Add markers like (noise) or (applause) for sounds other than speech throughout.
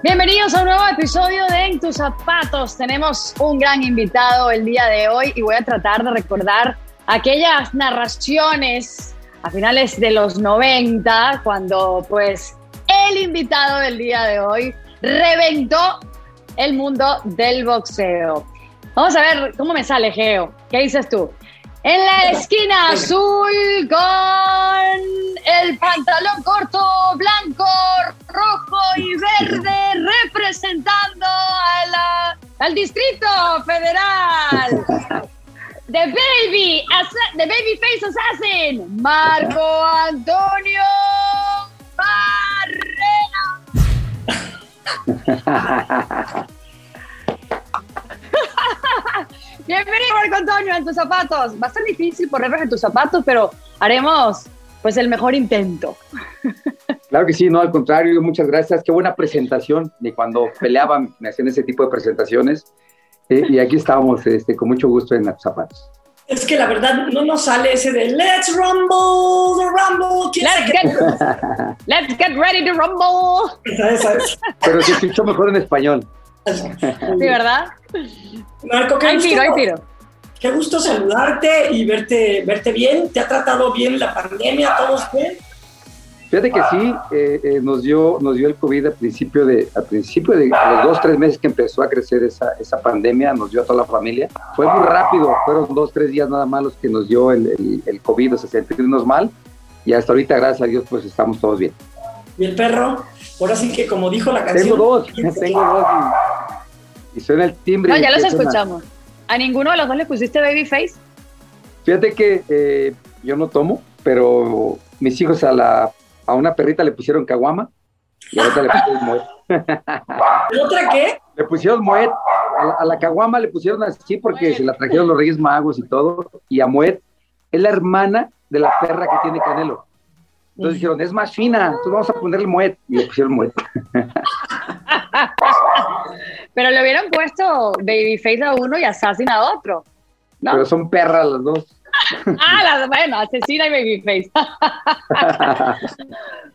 Bienvenidos a un nuevo episodio de En tus zapatos. Tenemos un gran invitado el día de hoy y voy a tratar de recordar aquellas narraciones a finales de los 90 cuando pues el invitado del día de hoy reventó el mundo del boxeo. Vamos a ver cómo me sale, Geo. ¿Qué dices tú? En la esquina azul con el pantalón corto, blanco, rojo y verde, representando a la- al Distrito Federal. The Baby, The Babyface Assassin, Marco Antonio Barrera. (laughs) Bienvenido, Marco Antonio, en tus zapatos. Va a ser difícil ponerlos en tus zapatos, pero haremos pues el mejor intento. Claro que sí, no, al contrario, muchas gracias. Qué buena presentación. De cuando peleaban, me hacían ese tipo de presentaciones. Eh, y aquí estamos, este, con mucho gusto en los zapatos. Es que la verdad no nos sale ese de Let's Rumble, the Rumble. ¿Quién Let's get, let's get ready to rumble. Esa, esa es. Pero se escuchó mejor en español. Sí, ¿verdad? Marco, qué Hay gusto, tiro, hay tiro. qué gusto saludarte y verte, verte bien. ¿Te ha tratado bien la pandemia? ¿Todos bien? Fíjate que sí, eh, eh, nos, dio, nos dio el COVID al principio de, al principio de a los dos, tres meses que empezó a crecer esa, esa pandemia, nos dio a toda la familia. Fue muy rápido, fueron dos, tres días nada más los que nos dio el, el, el COVID, o sea, sentirnos mal. Y hasta ahorita, gracias a Dios, pues estamos todos bien. Y el perro, ahora sí que como dijo la canción. Tengo dos, tengo dos. Y, y suena el timbre. No, ya los escuchamos. ¿A ninguno de los dos le pusiste babyface? Fíjate que eh, yo no tomo, pero mis hijos a la a una perrita le pusieron caguama y a otra le pusieron moet. (laughs) ¿Y otra qué? Le pusieron moet. A la, a la caguama le pusieron así porque se la trajeron los Reyes Magos y todo. Y a moet es la hermana de la perra que tiene Canelo. Entonces dijeron, es más fina, entonces vamos a ponerle moet. Y le pusieron moet. (laughs) Pero le hubieran puesto babyface a uno y assassin a otro. ¿no? Pero son perras las dos. (laughs) Ah, la- bueno, asesina y babyface. (laughs)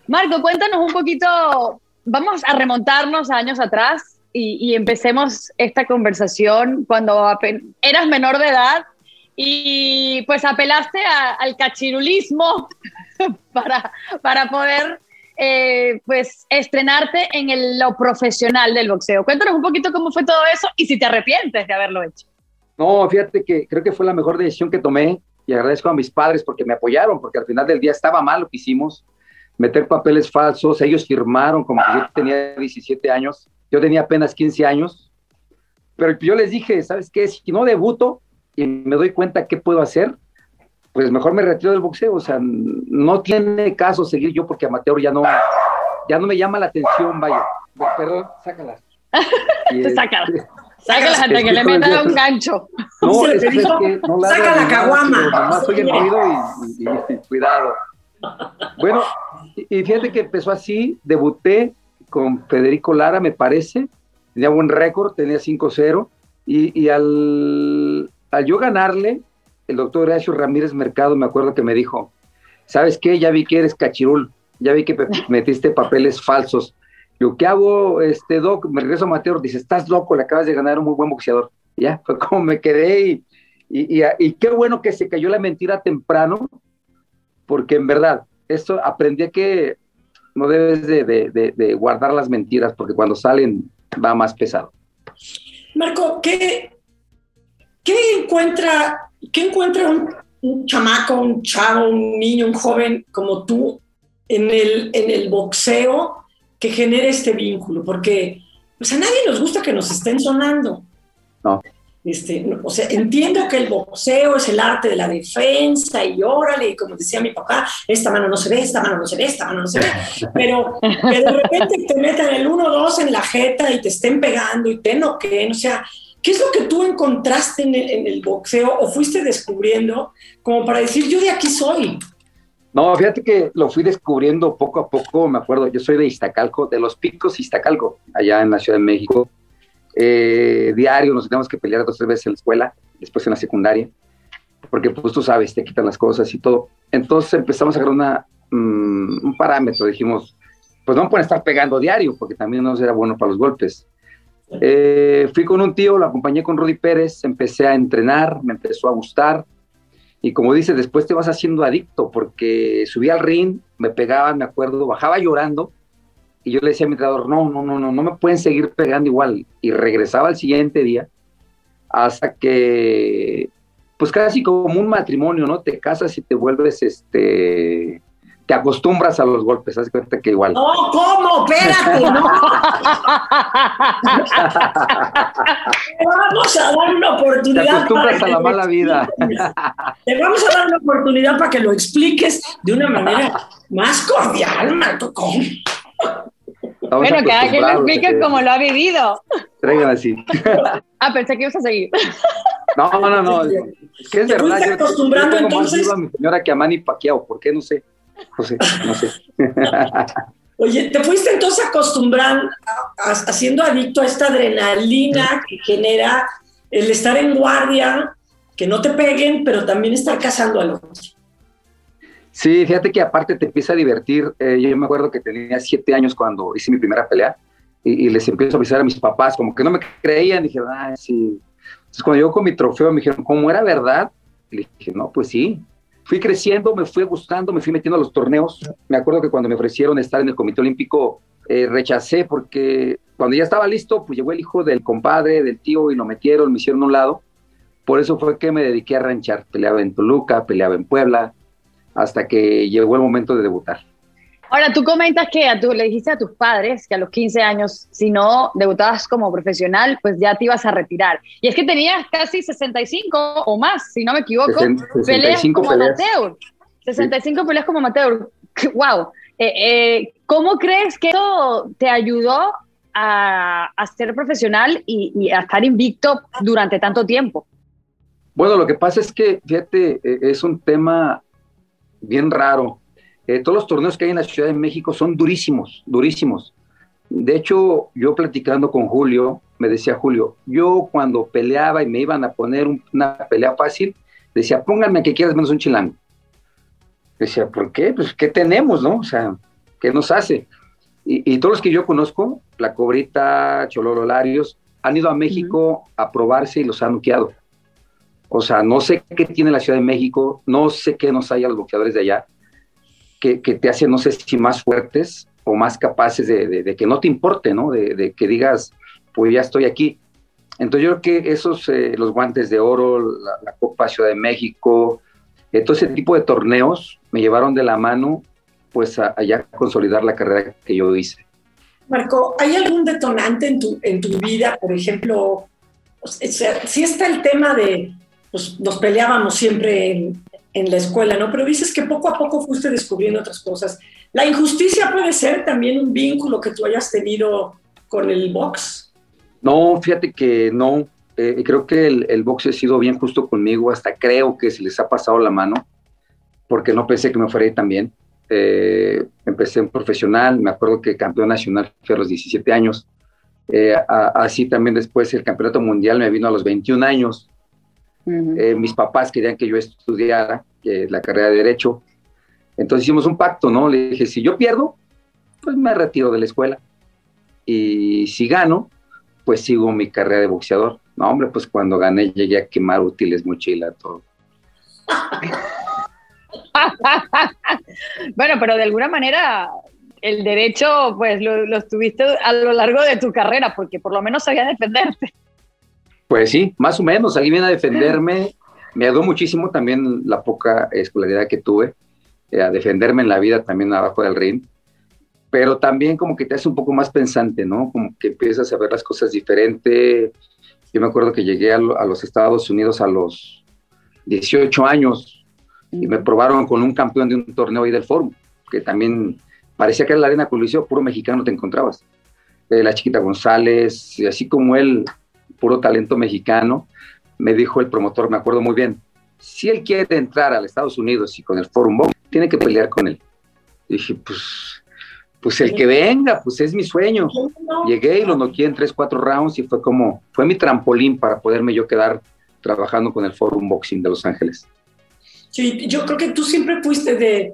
Marco, cuéntanos un poquito, vamos a remontarnos a años atrás y, y empecemos esta conversación cuando eras menor de edad y pues apelaste a- al cachirulismo (laughs) para, para poder eh, pues estrenarte en el- lo profesional del boxeo. Cuéntanos un poquito cómo fue todo eso y si te arrepientes de haberlo hecho. No, fíjate que creo que fue la mejor decisión que tomé y agradezco a mis padres porque me apoyaron, porque al final del día estaba mal lo que hicimos, meter papeles falsos, ellos firmaron como que yo tenía 17 años, yo tenía apenas 15 años, pero yo les dije, ¿sabes qué? Si no debuto y me doy cuenta qué puedo hacer, pues mejor me retiro del boxeo, o sea, no tiene caso seguir yo porque amateur ya no, ya no me llama la atención, vaya. Perdón, sácalas. (laughs) Sácalas. este, Sácalas hasta que le jodido. un gancho. no, es es que no ladra "Saca la caguama". oye el ruido y, y- y cuidado. Bueno, y y fíjate que empezó así, debuté con Federico Lara, me parece, tenía buen récord, tenía 5-0, y, y al, al yo ganarle, el doctor Horacio Ramírez Mercado me acuerdo que me dijo, ¿sabes qué? Ya vi que eres cachirul, ya vi que (laughs) metiste papeles falsos. Yo, ¿qué hago, este doc? Me regreso a Mateo, dice, estás loco, le acabas de ganar un muy buen boxeador. Ya, fue como me quedé y, y, y- y qué bueno que se cayó la mentira temprano, porque en verdad, esto aprendí que no debes de, de- de- de guardar las mentiras, porque cuando salen va más pesado. Marco, ¿qué, qué encuentra, qué encuentra un, un chamaco, un chavo, un niño, un joven como tú en el, en el boxeo que genere este vínculo? Porque pues, a nadie nos gusta que nos estén sonando. No. Este, o sea, entiendo que el boxeo es el arte de la defensa y órale, y como decía mi papá, esta mano no se ve, esta mano no se ve, esta mano no se ve, (laughs) pero que de repente te metan el 1-2 en la jeta y te estén pegando y te noquen, o sea, ¿qué es lo que tú encontraste en el, boxeo o fuiste descubriendo como para decir, yo de aquí soy? No, fíjate que lo fui descubriendo poco a poco, me acuerdo, yo soy de Iztacalco, de los Picos Iztacalco, allá en la Ciudad de México. Eh, diario nos teníamos que pelear dos o tres veces en la escuela, después en la secundaria, porque pues tú sabes, te quitan las cosas y todo. Entonces empezamos a agarrar una, mm, un parámetro, dijimos, pues no pueden estar pegando diario, porque también no será bueno para los golpes. Eh, fui con un tío, lo acompañé con Rudy Pérez, empecé a entrenar, me empezó a gustar, y como dice, después te vas haciendo adicto, porque subí al ring, me pegaban, me acuerdo, bajaba llorando, y yo le decía a mi entrenador, no, no, no, no, no me pueden seguir pegando igual. Y regresaba al siguiente día, hasta que, pues casi como un matrimonio, ¿no? Te casas y te vuelves, este, te acostumbras a los golpes, haz cuenta que igual. No, ¿cómo? Espérate, no. (laughs) Te vamos a dar una oportunidad. Te acostumbras para a la mala lo vida. Te vamos a dar una oportunidad para que lo expliques de una manera más cordial, Marco. Bueno, cada quien lo explique que como lo ha vivido. Traigan así. Ah, pensé que ibas a seguir. No, no, no. Es que es ¿Te verdad. Yo, yo acostumbrando, más entonces? viva a mi señora que a Manny Pacquiao. ¿Por qué? No sé. No sé, no (laughs) sé. Oye, ¿te fuiste entonces acostumbrando, a- a- haciendo adicto a esta adrenalina que genera el estar en guardia, que no te peguen, pero también estar cazando al otro? Sí, fíjate que aparte te empieza a divertir. Eh, yo me acuerdo que tenía siete años cuando hice mi primera pelea y, y les empiezo a avisar a mis papás, como que no me creían. Dijeron, ah, sí. Entonces, cuando yo con mi trofeo me dijeron, ¿cómo era verdad? Y le dije, no, pues sí. Fui creciendo, me fui gustando, me fui metiendo a los torneos. Me acuerdo que cuando me ofrecieron estar en el Comité Olímpico, eh, rechacé porque cuando ya estaba listo, pues llegó el hijo del compadre, del tío, y lo metieron, me hicieron a un lado. Por eso fue que me dediqué a ranchar. Peleaba en Toluca, peleaba en Puebla, hasta que llegó el momento de debutar. Ahora, tú comentas que a tu, le dijiste a tus padres que a los 15 años, si no debutabas como profesional, pues ya te ibas a retirar. Y es que tenías casi 65 o más, si no me equivoco, Sesen- peleas 65 como peleas. amateur. 65 peleas como amateur. (laughs) ¡Wow! Eh, eh, ¿Cómo crees que eso te ayudó a, a ser profesional y, y a estar invicto durante tanto tiempo? Bueno, lo que pasa es que, fíjate, eh, es un tema bien raro. Eh, todos los torneos que hay en la Ciudad de México son durísimos, durísimos. De hecho, yo platicando con Julio, me decía Julio, yo cuando peleaba y me iban a poner un- una pelea fácil, decía, pónganme que quieras menos un chilango. Decía, ¿por qué? Pues, ¿qué tenemos, no? O sea, ¿qué nos hace? Y, y todos los que yo conozco, La Cobrita, Chololo Larios, han ido a México a probarse y los han noqueado. O sea, no sé qué tiene la Ciudad de México, no sé qué nos hay a los boxeadores de allá, que, te hacen, no sé si más fuertes o más capaces de, que no te importe, ¿no? De, que digas, pues ya estoy aquí. Entonces yo creo que esos, eh, los guantes de oro, la, la Copa Ciudad de México, eh, todo ese tipo de torneos me llevaron de la mano, pues a, allá a consolidar la carrera que yo hice. Marco, ¿hay algún detonante en tu, en tu vida? Por ejemplo, o sea, sí está el tema de, pues nos peleábamos siempre en, en la escuela, ¿no? Pero dices que poco a poco fuiste descubriendo otras cosas. ¿La injusticia puede ser también un vínculo que tú hayas tenido con el box? No, fíjate que no. Eh, creo que el, el box ha sido bien justo conmigo, hasta creo que se les ha pasado la mano, porque no pensé que me fuera a ir. Eh, empecé en profesional, me acuerdo que campeón nacional fui a los 17 años. Eh, así también después el campeonato mundial me vino a los 21 años. Eh, mis papás querían que yo estudiara eh, la carrera de Derecho. Entonces hicimos un pacto, ¿no? Le dije, si yo pierdo, pues me retiro de la escuela. Y si gano, pues sigo mi carrera de boxeador. No, hombre, pues cuando gané llegué a quemar útiles, mochila, todo. (laughs) Bueno, pero de alguna manera el derecho, pues lo, lo tuviste a lo largo de tu carrera, porque por lo menos sabías defenderte. Pues sí, más o menos, salí bien a defenderme. (laughs) Me ayudó muchísimo también la poca escolaridad que tuve, eh, a defenderme en la vida también abajo del ring. Pero también como que te hace un poco más pensante, ¿no? Como que empiezas a ver las cosas diferente. Yo me acuerdo que llegué a, los Estados Unidos a los 18 años y me probaron con un campeón de un torneo ahí del Fórum, que también parecía que era la arena Coliseo, puro mexicano te encontrabas. Eh, la chiquita González, y así como él, puro talento mexicano, me dijo el promotor, me acuerdo muy bien, si él quiere entrar a los Estados Unidos y con el Forum Box, tiene que pelear con él. dije, pues pues el que venga, pues es mi sueño. Llegué y lo noqué en tres, cuatro rounds y fue como, fue mi trampolín para poderme yo quedar trabajando con el Forum Boxing de Los Ángeles. Sí, yo creo que tú siempre fuiste de,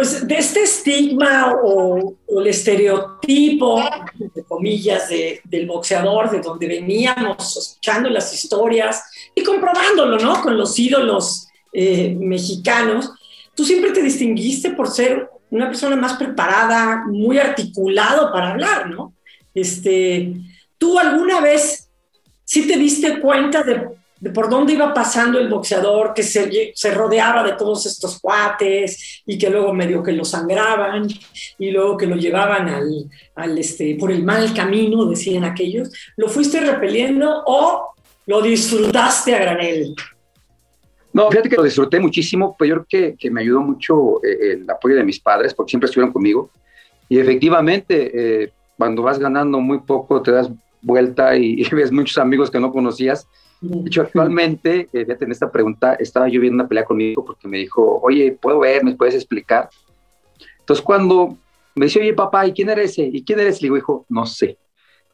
pues de este estigma o, el estereotipo, de comillas, del boxeador, de donde veníamos escuchando las historias y comprobándolo, ¿no? Con los ídolos eh, mexicanos. Tú siempre te distinguiste por ser una persona más preparada, muy articulado para hablar, ¿no? Este, ¿Tú alguna vez sí te diste cuenta de, por dónde iba pasando el boxeador, que se, se, rodeaba de todos estos cuates y que luego medio que lo sangraban y luego que lo llevaban al, al este, por el mal camino, decían aquellos? ¿Lo fuiste repeliendo o lo disfrutaste a granel? No, fíjate que lo disfruté muchísimo, pero yo creo que, me ayudó mucho eh, el apoyo de mis padres, porque siempre estuvieron conmigo. Y efectivamente, eh, cuando vas ganando muy poco, te das vuelta y, (laughs) ves muchos amigos que no conocías. Hecho, actualmente, eh, en esta pregunta, estaba yo viendo una pelea conmigo porque me dijo, oye, ¿puedo ver? ¿Me puedes explicar? Entonces, cuando me dice, oye, papá, ¿y quién era ese? ¿Y quién eres? Le digo, hijo, no sé.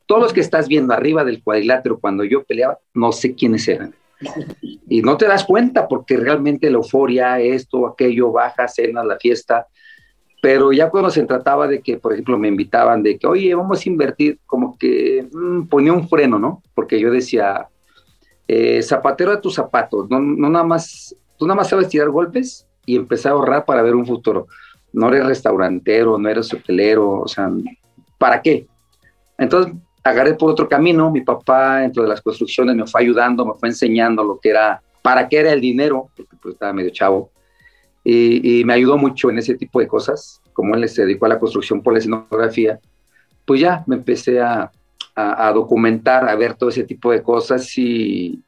Todos los que estás viendo arriba del cuadrilátero cuando yo peleaba, no sé quiénes eran y no te das cuenta porque realmente la euforia, esto, aquello, baja, cena, la fiesta. Pero ya cuando se trataba de que, por ejemplo, me invitaban de que, oye, vamos a invertir, como que mm, ponía un freno, ¿no? Porque yo decía, eh, zapatero a tus zapatos, no, no nada más, tú nada más sabes tirar golpes y empezar a ahorrar para ver un futuro. No eres restaurantero, no eres hotelero, o sea, ¿para qué? Entonces agarré por otro camino, mi papá dentro de las construcciones me fue ayudando, me fue enseñando lo que era, para qué era el dinero, porque pues estaba medio chavo, y, me ayudó mucho en ese tipo de cosas, como él se dedicó a la construcción por la escenografía, pues ya me empecé a, documentar, a ver todo ese tipo de cosas y,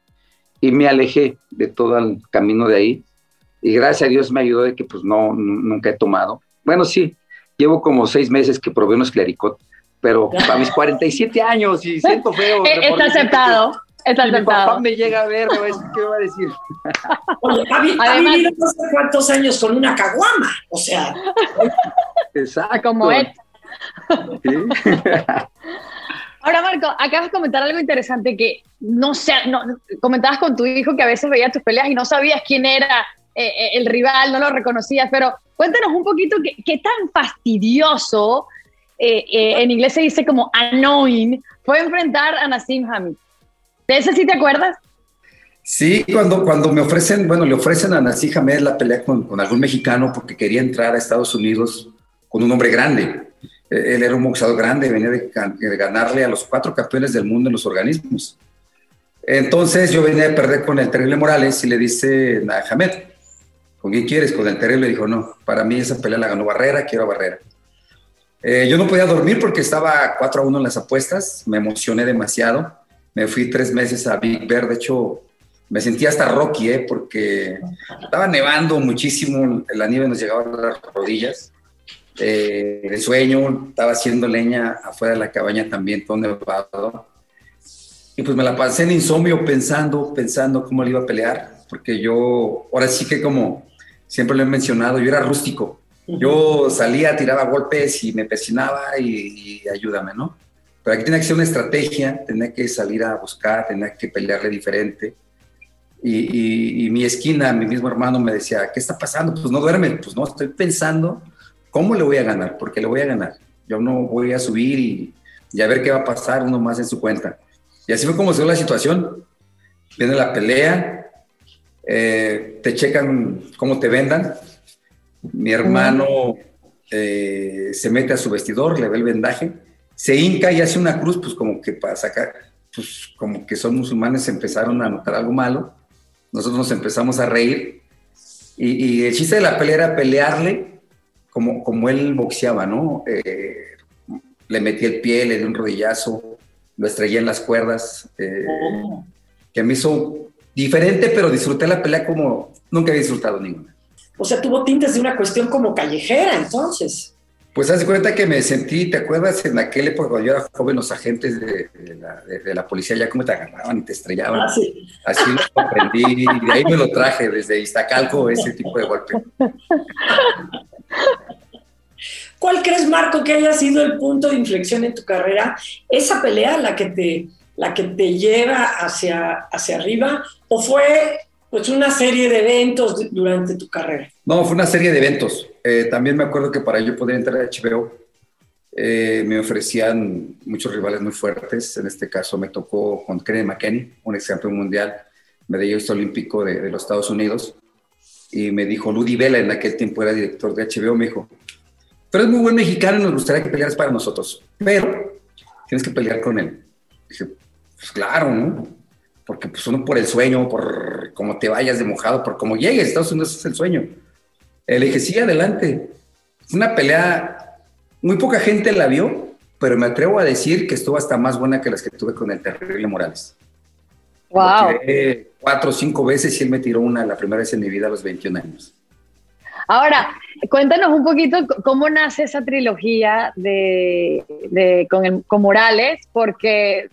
y, me alejé de todo el camino de ahí. Y gracias a Dios me ayudó de que pues no, nunca he tomado. Bueno, sí, llevo como seis meses que probé unos clericot pero (laughs) a mis 47 años y siento feo. (laughs) Eh, está aceptado. Está si aceptado. mi papá me llega a ver, ¿qué va a decir? (laughs) Oye, ha, vivido no sé cuántos años con una caguama, o sea. Exacto. Como él. Ahora, Marco, acabas de comentar algo interesante que no sé, no, comentabas con tu hijo que a veces veía tus peleas y no sabías quién era eh, eh, el rival, no lo reconocías, pero cuéntanos un poquito qué, qué tan fastidioso eh, eh, en inglés se dice como annoying, fue enfrentar a Nassim Hamid. ¿De ese sí te acuerdas? Sí, cuando, cuando me ofrecen, bueno, le ofrecen a Nassim Hamed la pelea con, con, algún mexicano porque quería entrar a Estados Unidos con un hombre grande. E, él era un boxeador grande, venía de, ganarle a los cuatro campeones del mundo en los organismos. Entonces yo venía a perder con el Terrible Morales y le dice a Hamed, ¿con quién quieres? Con el Terrible. Dijo, no, para mí esa pelea la ganó Barrera, quiero a Barrera. Eh, yo no podía dormir porque estaba 4 a 1 en las apuestas, me emocioné demasiado. Me fui tres meses a Big Bear, de hecho me sentía hasta Rocky, ¿eh? porque estaba nevando muchísimo, la nieve nos llegaba a las rodillas. Eh, el sueño, estaba haciendo leña afuera de la cabaña también, todo nevado. Y pues me la pasé en insomnio pensando, pensando cómo le iba a pelear, porque yo, ahora sí que como siempre lo he mencionado, yo era rústico, yo salía, tiraba golpes y me presionaba y, ayúdame, ¿no? Pero aquí tenía que ser una estrategia, tenía que salir a buscar, tenía que pelearle diferente. Y, mi esquina, mi mismo hermano me decía, ¿qué está pasando? Pues no duerme, pues no, estoy pensando cómo le voy a ganar, porque le voy a ganar. Yo no voy a subir y, a ver qué va a pasar uno más en su cuenta. Y así fue como se dio la situación. Viene la pelea, eh, te checan cómo te vendan, mi hermano eh, se mete a su vestidor, le ve el vendaje, se hinca y hace una cruz, pues como que para sacar, pues como que son musulmanes empezaron a notar algo malo. Nosotros nos empezamos a reír. Y, el chiste de la pelea era pelearle como, como él boxeaba, ¿no? Eh, le metí el pie, le di un rodillazo, lo estrellé en las cuerdas, eh, que me hizo diferente, pero disfruté la pelea como nunca había disfrutado ninguna. O sea, tuvo tintes de una cuestión como callejera, entonces. Pues haz de cuenta que me sentí, ¿te acuerdas en aquel época cuando yo era joven, los agentes de, la, policía ya como te agarraban y te estrellaban? Ah, sí. Así lo aprendí y de ahí me lo traje, desde Iztacalco, ese tipo de golpe. (laughs) ¿Cuál crees, Marco, que haya sido el punto de inflexión en tu carrera? ¿Esa pelea la que te, la que te lleva hacia, hacia arriba? ¿O fue pues una serie de eventos durante tu carrera? No, fue una serie de eventos. Eh, también me acuerdo que para yo poder entrar a HBO eh, me ofrecían muchos rivales muy fuertes. En este caso me tocó con Kenny McKenney, un ex campeón mundial, medallista olímpico de, de, los Estados Unidos. Y me dijo, Ludi Vela, en aquel tiempo era director de HBO, me dijo, pero es muy buen mexicano y nos gustaría que pelearas para nosotros. Pero tienes que pelear con él. Dije, pues claro, ¿no? Porque pues uno por el sueño, por cómo te vayas de mojado, por cómo llegues, Estados Unidos es el sueño. Le dije, sí, adelante. Fue una pelea, muy poca gente la vio, pero me atrevo a decir que estuvo hasta más buena que las que tuve con el Terrible Morales. Wow. cuatro o cinco veces y él me tiró una la primera vez en mi vida a los 21 años. Ahora, cuéntanos un poquito cómo nace esa trilogía de, con, Morales, porque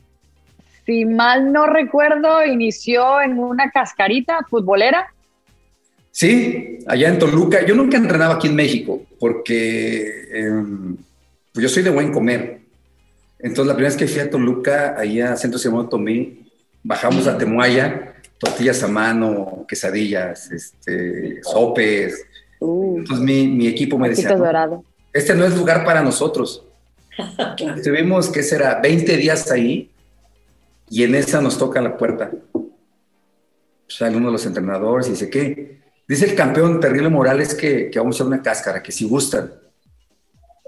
si mal no recuerdo, inició en una cascarita futbolera. Sí, allá en Toluca. Yo nunca entrenaba aquí en México porque em, pues yo soy de buen comer. Entonces, la primera vez que fui a Toluca, ahí a Centro Simón Tomé, bajamos a Temuaya, tortillas a mano, quesadillas, este, sopes, Uh. Entonces mi, equipo me decía, este no es lugar para nosotros. (laughs) Estuvimos, ¿qué será? 20 días ahí y en esa nos toca la puerta. Sale uno de los entrenadores y dice, ¿qué? Dice el campeón Terrible Morales que, que vamos a hacer una cáscara, que si gustan.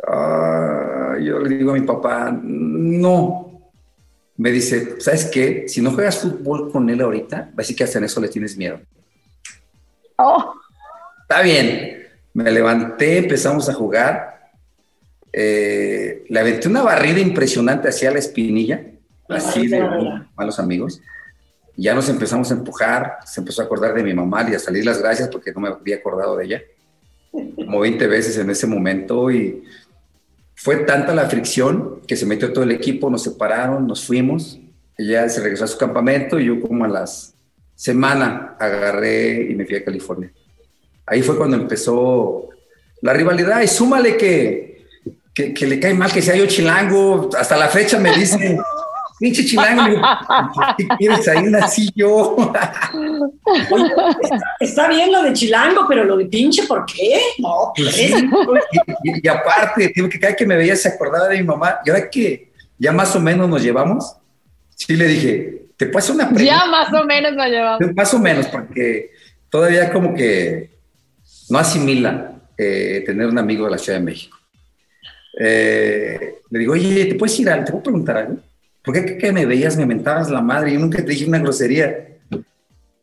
Ah, yo le digo a mi papá, no. Me dice, ¿sabes qué? Si no juegas fútbol con él ahorita, va a decir que hasta en eso le tienes miedo. Oh. Está bien. Me levanté, empezamos a jugar. Eh, le aventé una barrida impresionante hacia la espinilla, así de malos amigos. Ya nos empezamos a empujar, se empezó a acordar de mi mamá y a salir las gracias porque no me había acordado de ella, como 20 veces en ese momento y fue tanta la fricción que se metió todo el equipo, nos separaron, nos fuimos, ella se regresó a su campamento y yo como a las semana agarré y me fui a California. Ahí fue cuando empezó la rivalidad y súmale que, que, le cae mal que sea yo chilango. Hasta la fecha me dicen, (laughs) pinche chilango, ¿qué quieres ahí nací yo? está, bien lo de chilango, pero lo de pinche, ¿por qué? No, pues y, aparte, que cada que me veía se acordaba de mi mamá. Y ahora que ya más o menos nos llevamos, sí le dije, te hacer una pregunta. Ya más o menos nos llevamos. Más o menos, porque todavía como que no asimila eh, tener un amigo de la Ciudad de México. Eh, le digo, oye, ¿te puedes ir a, te puedo preguntar algo? ¿Por qué que me veías, me mentabas la madre? Yo nunca te dije una grosería.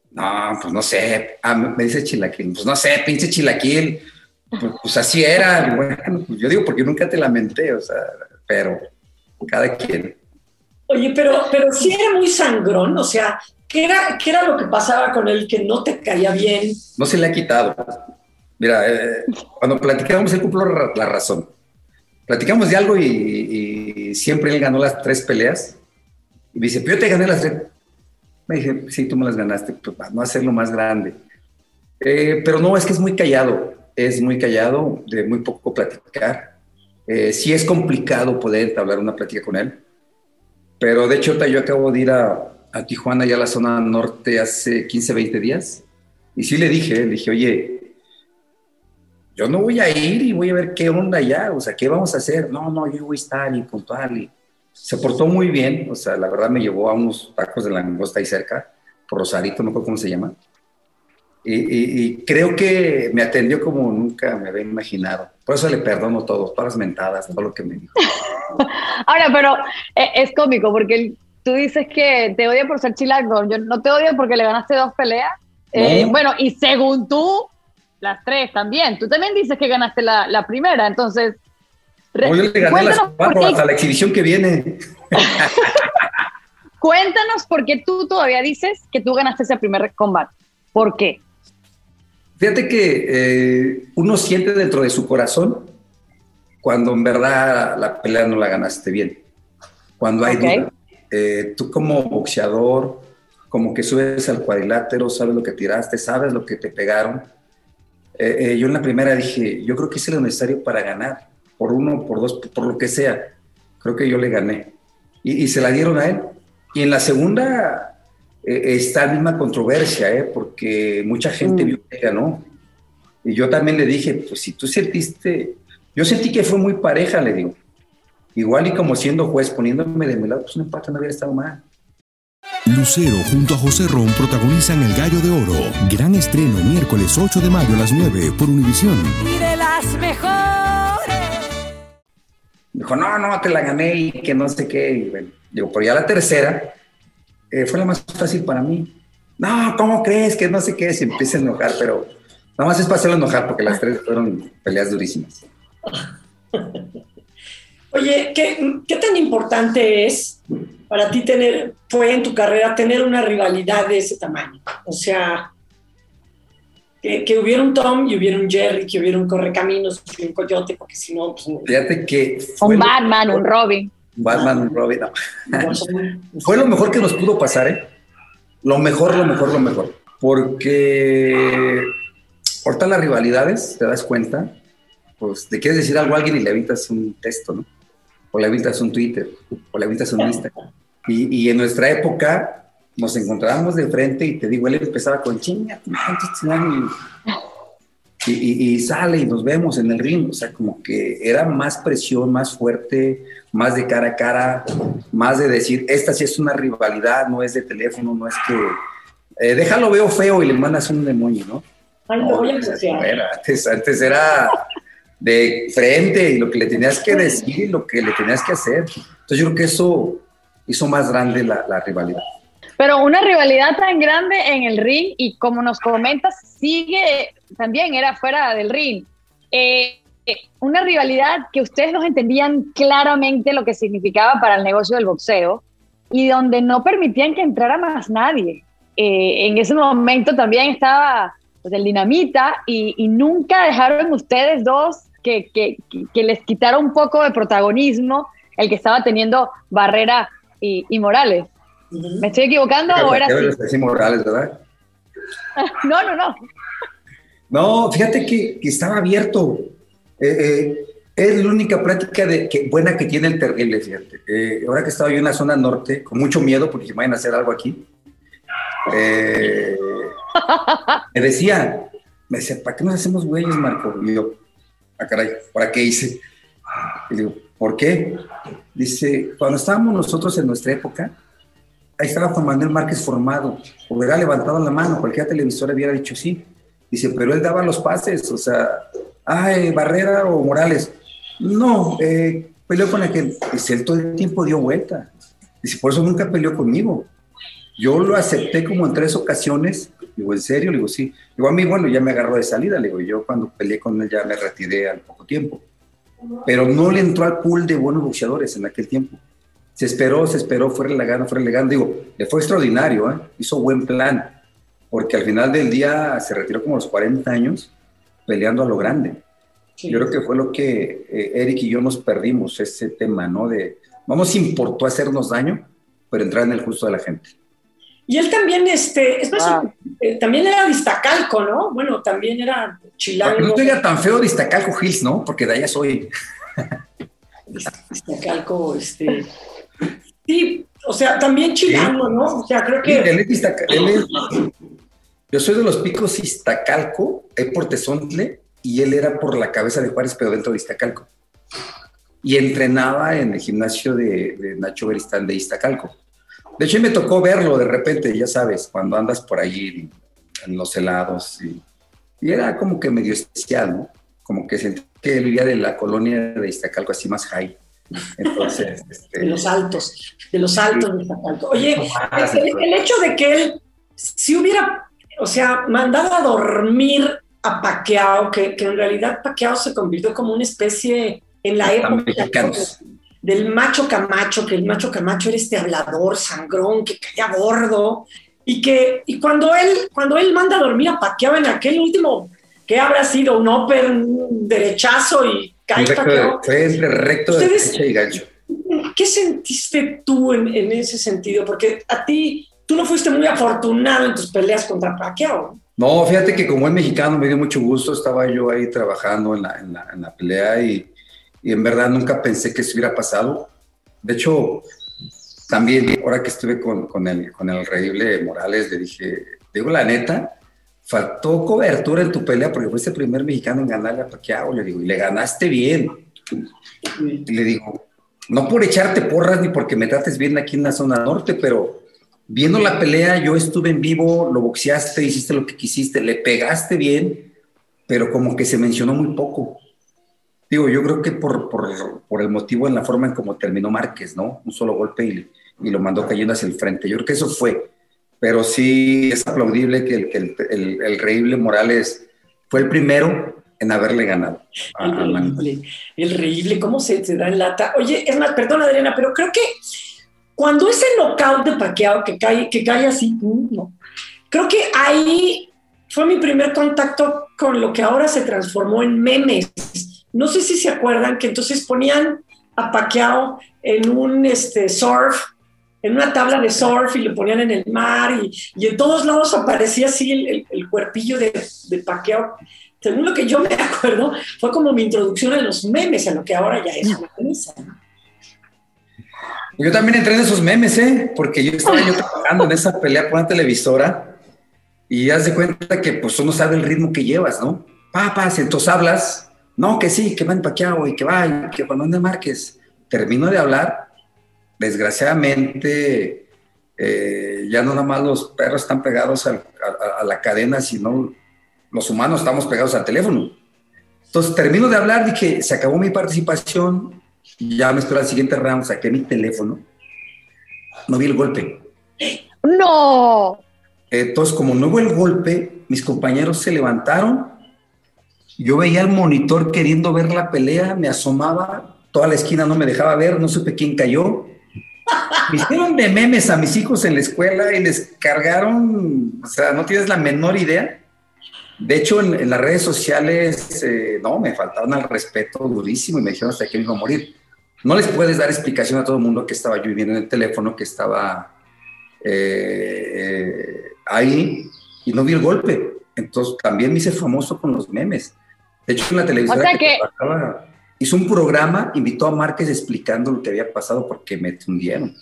No, pues no sé. Ah, me dice Chilaquil. Pues no sé, pinche Chilaquil. Pues, pues así era. Bueno, pues yo digo, porque nunca te lamenté, o sea, pero cada quien. Oye, pero, pero sí era muy sangrón, o sea, ¿qué era, ¿qué era lo que pasaba con él que no te caía bien? No se le ha quitado. Mira, eh, cuando platicamos, él cumplió la razón. Platicamos de algo y, siempre él ganó las tres peleas. Y me dice, pero yo te gané las tres. Me dije, sí, tú me las ganaste, pues para no hacerlo más grande. Eh, pero no, es que es muy callado, es muy callado, de muy poco platicar. Eh, sí es complicado poder entablar una plática con él. Pero de hecho, yo acabo de ir a, a Tijuana, ya a la zona norte, hace 15, 20 días. Y sí le dije, le dije, oye, yo no voy a ir y voy a ver qué onda ya, o sea, qué vamos a hacer. No, no, yo voy a estar y puntual. Y se portó muy bien, o sea, la verdad me llevó a unos tacos de langosta ahí cerca, por Rosarito, no sé cómo se llama. Y, creo que me atendió como nunca me había imaginado. Por eso le perdono todo, todas las mentadas, todo lo que me dijo. (laughs) Ahora, pero eh, es cómico porque tú dices que te odia por ser chilango. Yo no te odio porque le ganaste dos peleas. Eh, bueno, y según tú, las tres también. Tú también dices que ganaste la, primera, entonces... No, yo le gané las cuatro hasta la exhibición que viene. (laughs) Cuéntanos por qué tú todavía dices que tú ganaste ese primer combate. ¿Por qué? Fíjate que eh, uno siente dentro de su corazón cuando en verdad la pelea no la ganaste bien. Cuando hay duda. Eh, tú como boxeador, como que subes al cuadrilátero, sabes lo que tiraste, sabes lo que te pegaron. Eh, yo en la primera dije, yo creo que es lo necesario para ganar, por uno, por dos, por lo que sea. Creo que yo le gané. Y, y se la dieron a él. Y en la segunda eh, está la misma controversia, ¿eh? porque mucha gente mm. vio que ganó. Y yo también le dije, pues si tú sentiste, yo sentí que fue muy pareja, le digo. Igual y como siendo juez, poniéndome de mi lado, pues un empate no hubiera estado mal. Lucero junto a José Ron protagonizan El Gallo de Oro. Gran estreno miércoles 8 de mayo a las 9 por Univisión. Y de las mejores. Dijo, no, no, te la gané y que no sé qué. Y bueno, digo, pero ya la tercera, eh, fue la más fácil para mí. No, ¿cómo crees que no sé qué? Se empieza a enojar, pero nada más es para hacerlo enojar porque las tres fueron peleas durísimas. (laughs) Oye, ¿qué, ¿qué, tan importante es para ti tener, fue en tu carrera, tener una rivalidad de ese tamaño? O sea, que, que hubiera un Tom y hubiera un Jerry, que hubiera un Correcaminos y un Coyote, porque si no, pues... Fíjate que... Un Batman, un Robin. Batman, (laughs) Robin. Fue lo mejor que nos pudo pasar, ¿eh? Lo mejor, lo mejor, lo mejor. Porque ahorita las rivalidades, te das cuenta, pues te quieres decir algo a alguien y le evitas un texto, ¿no? O le evitas un Twitter, o le evitas un Instagram. Y, y en nuestra época nos encontrábamos de frente y te digo, él empezaba con chinga, y, sale y nos vemos en el ring, o sea, como que era más presión, más fuerte, más de cara a cara, más de decir, esta sí es una rivalidad, no es de teléfono, no es que, eh, déjalo veo feo y le mandas un demonio, ¿no? Ay, no, voy a antes, antes era de frente y lo que le tenías que decir y lo que le tenías que hacer. Entonces yo creo que eso hizo más grande la, la rivalidad. Pero una rivalidad tan grande en el ring y como nos comentas, sigue también, era fuera del ring. Eh, una rivalidad que ustedes no entendían claramente lo que significaba para el negocio del boxeo y donde no permitían que entrara más nadie. Eh, en ese momento también estaba pues, el dinamita y, nunca dejaron ustedes dos que, que, que, les quitara un poco de protagonismo el que estaba teniendo Barrera y, y Morales. ¿Me estoy equivocando o era así? Morales, ¿verdad? (laughs) no, no, no. No, fíjate que, que estaba abierto. Eh, eh, es la única práctica de, que, buena que tiene el terrible, fíjate. Eh, ahora que estaba yo en la zona norte, con mucho miedo porque vayan a hacer algo aquí, me decía, me decía, ¿para qué nos hacemos güeyes, Marco? Y yo, ah, caray, ¿para qué hice? Y digo, ¿por qué? Dice, cuando estábamos nosotros en nuestra época, ahí estaba Juan Manuel Márquez formado, hubiera levantado la mano, cualquier televisor hubiera dicho sí. Dice, pero él daba los pases, o sea, ay, Barrera o Morales. No, eh, peleó con aquel. Dice, él todo el tiempo dio vuelta. Dice, por eso nunca peleó conmigo. Yo lo acepté como en tres ocasiones. Digo, ¿en serio? Le digo, sí. Digo, a mí, bueno, ya me agarró de salida. Le digo, yo cuando peleé con él ya me retiré al poco tiempo. Pero no le entró al pool de buenos boxeadores en aquel tiempo. Se esperó, se esperó, fue relegando, fue relegando. Digo, le fue extraordinario, ¿eh? hizo buen plan, porque al final del día se retiró como a los 40 años peleando a lo grande. Yo creo que fue lo que eh, Eric y yo nos perdimos, ese tema, ¿no? De, no nos importó hacernos daño, pero entrar en el justo de la gente. Y él también, este, es más, ah. eh, también era distacalco, ¿no? Bueno, también era chilango. No era tan feo distacalco Hills, ¿no? Porque de allá soy. distacalco, este, Sí, o sea, también chilango, ¿no? O sea, creo que... Él es, yo soy de los picos Iztacalco, es por Tezontle, y él era por la cabeza de Juárez, pero dentro de Iztacalco. Y entrenaba en el gimnasio de, Nacho Beristán de Iztacalco. De hecho, me tocó verlo de repente, ya sabes, cuando andas por allí en los helados. Y, y era como que medio especial, ¿no? Como que sentí que vivía de la colonia de Iztacalco, así más high. Entonces, (laughs) este, de los altos, de los altos de Iztacalco. Oye, el, hecho de que él si hubiera, o sea, mandado a dormir a Paqueado, que, que en realidad Paqueado se convirtió como una especie en la época. Del macho Camacho, que el macho Camacho era este hablador, sangrón, que caía gordo, y que y cuando él cuando él manda a dormir a Paquiao en aquel último que habrá sido un un derechazo y cae Paquiao. Fue entre recto de derecha y gancho. ¿Qué sentiste tú en, en, ese sentido? Porque a ti, tú no fuiste muy afortunado en tus peleas contra Paquiao. No, fíjate que como es mexicano me dio mucho gusto, estaba yo ahí trabajando en la, en la, en la pelea y, y, en verdad nunca pensé que eso hubiera pasado. De hecho, también ahora que estuve con, con, el, con el reíble Morales, le dije, digo la neta, faltó cobertura en tu pelea porque fuiste el primer mexicano en ganarle a Pacquiao, le digo, y le ganaste bien. Le digo, no por echarte porras ni porque me trates bien aquí en la zona norte, pero viendo la pelea, yo estuve en vivo, lo boxeaste, hiciste lo que quisiste, le pegaste bien, pero como que se mencionó muy poco. Digo, yo creo que por, por, por el motivo en la forma en cómo terminó Márquez, ¿no? Un solo golpe y, y, lo mandó cayendo hacia el frente. Yo creo que eso fue. Pero sí es aplaudible que el, que el, el, el Reíble Morales fue el primero en haberle ganado. el, reíble, cómo se, se da en lata. Oye, es más, perdón Adriana, pero creo que cuando ese knockout de paqueado que cae, que cae así, mm, no, creo que ahí fue mi primer contacto con lo que ahora se transformó en memes. No sé si se acuerdan que entonces ponían a Paquiao en un este, surf, en una tabla de surf y lo ponían en el mar y, y en todos lados aparecía así el, cuerpillo de, de Paquiao. Según lo que yo me (laughs) acuerdo, fue como mi introducción a los memes, a lo que ahora ya es una. ¿no? Yo también entré en esos memes, ¿eh? Porque yo estaba yo trabajando en esa pelea con la televisora y haz de cuenta que pues uno sabe el ritmo que llevas, ¿no? Papas, entonces hablas, no, que sí, que va en Paquiao y que va, y que cuando ande Márquez. Termino de hablar, desgraciadamente eh, ya no nada más los perros están pegados a, a, a la cadena, sino los humanos estamos pegados al teléfono. Entonces termino de hablar, dije, se acabó mi participación, ya me esperó al siguiente round, saqué mi teléfono, no vi el golpe. ¡No! Entonces, como no hubo el golpe, mis compañeros se levantaron, yo veía el monitor queriendo ver la pelea, me asomaba, toda la esquina no me dejaba ver, no supe quién cayó. (laughs) Me hicieron de memes a mis hijos en la escuela y les cargaron, o sea, no tienes la menor idea. De hecho, en, en las redes sociales, eh, no, me faltaron al respeto durísimo y me dijeron hasta que me iba a morir. No les puedes dar explicación a todo el mundo que estaba yo viviendo en el teléfono, que estaba eh, eh, ahí y no vi el golpe. Entonces, también me hice famoso con los memes. De hecho, en la televisión o sea que... hizo un programa, invitó a Márquez explicando lo que había pasado porque me tundieron.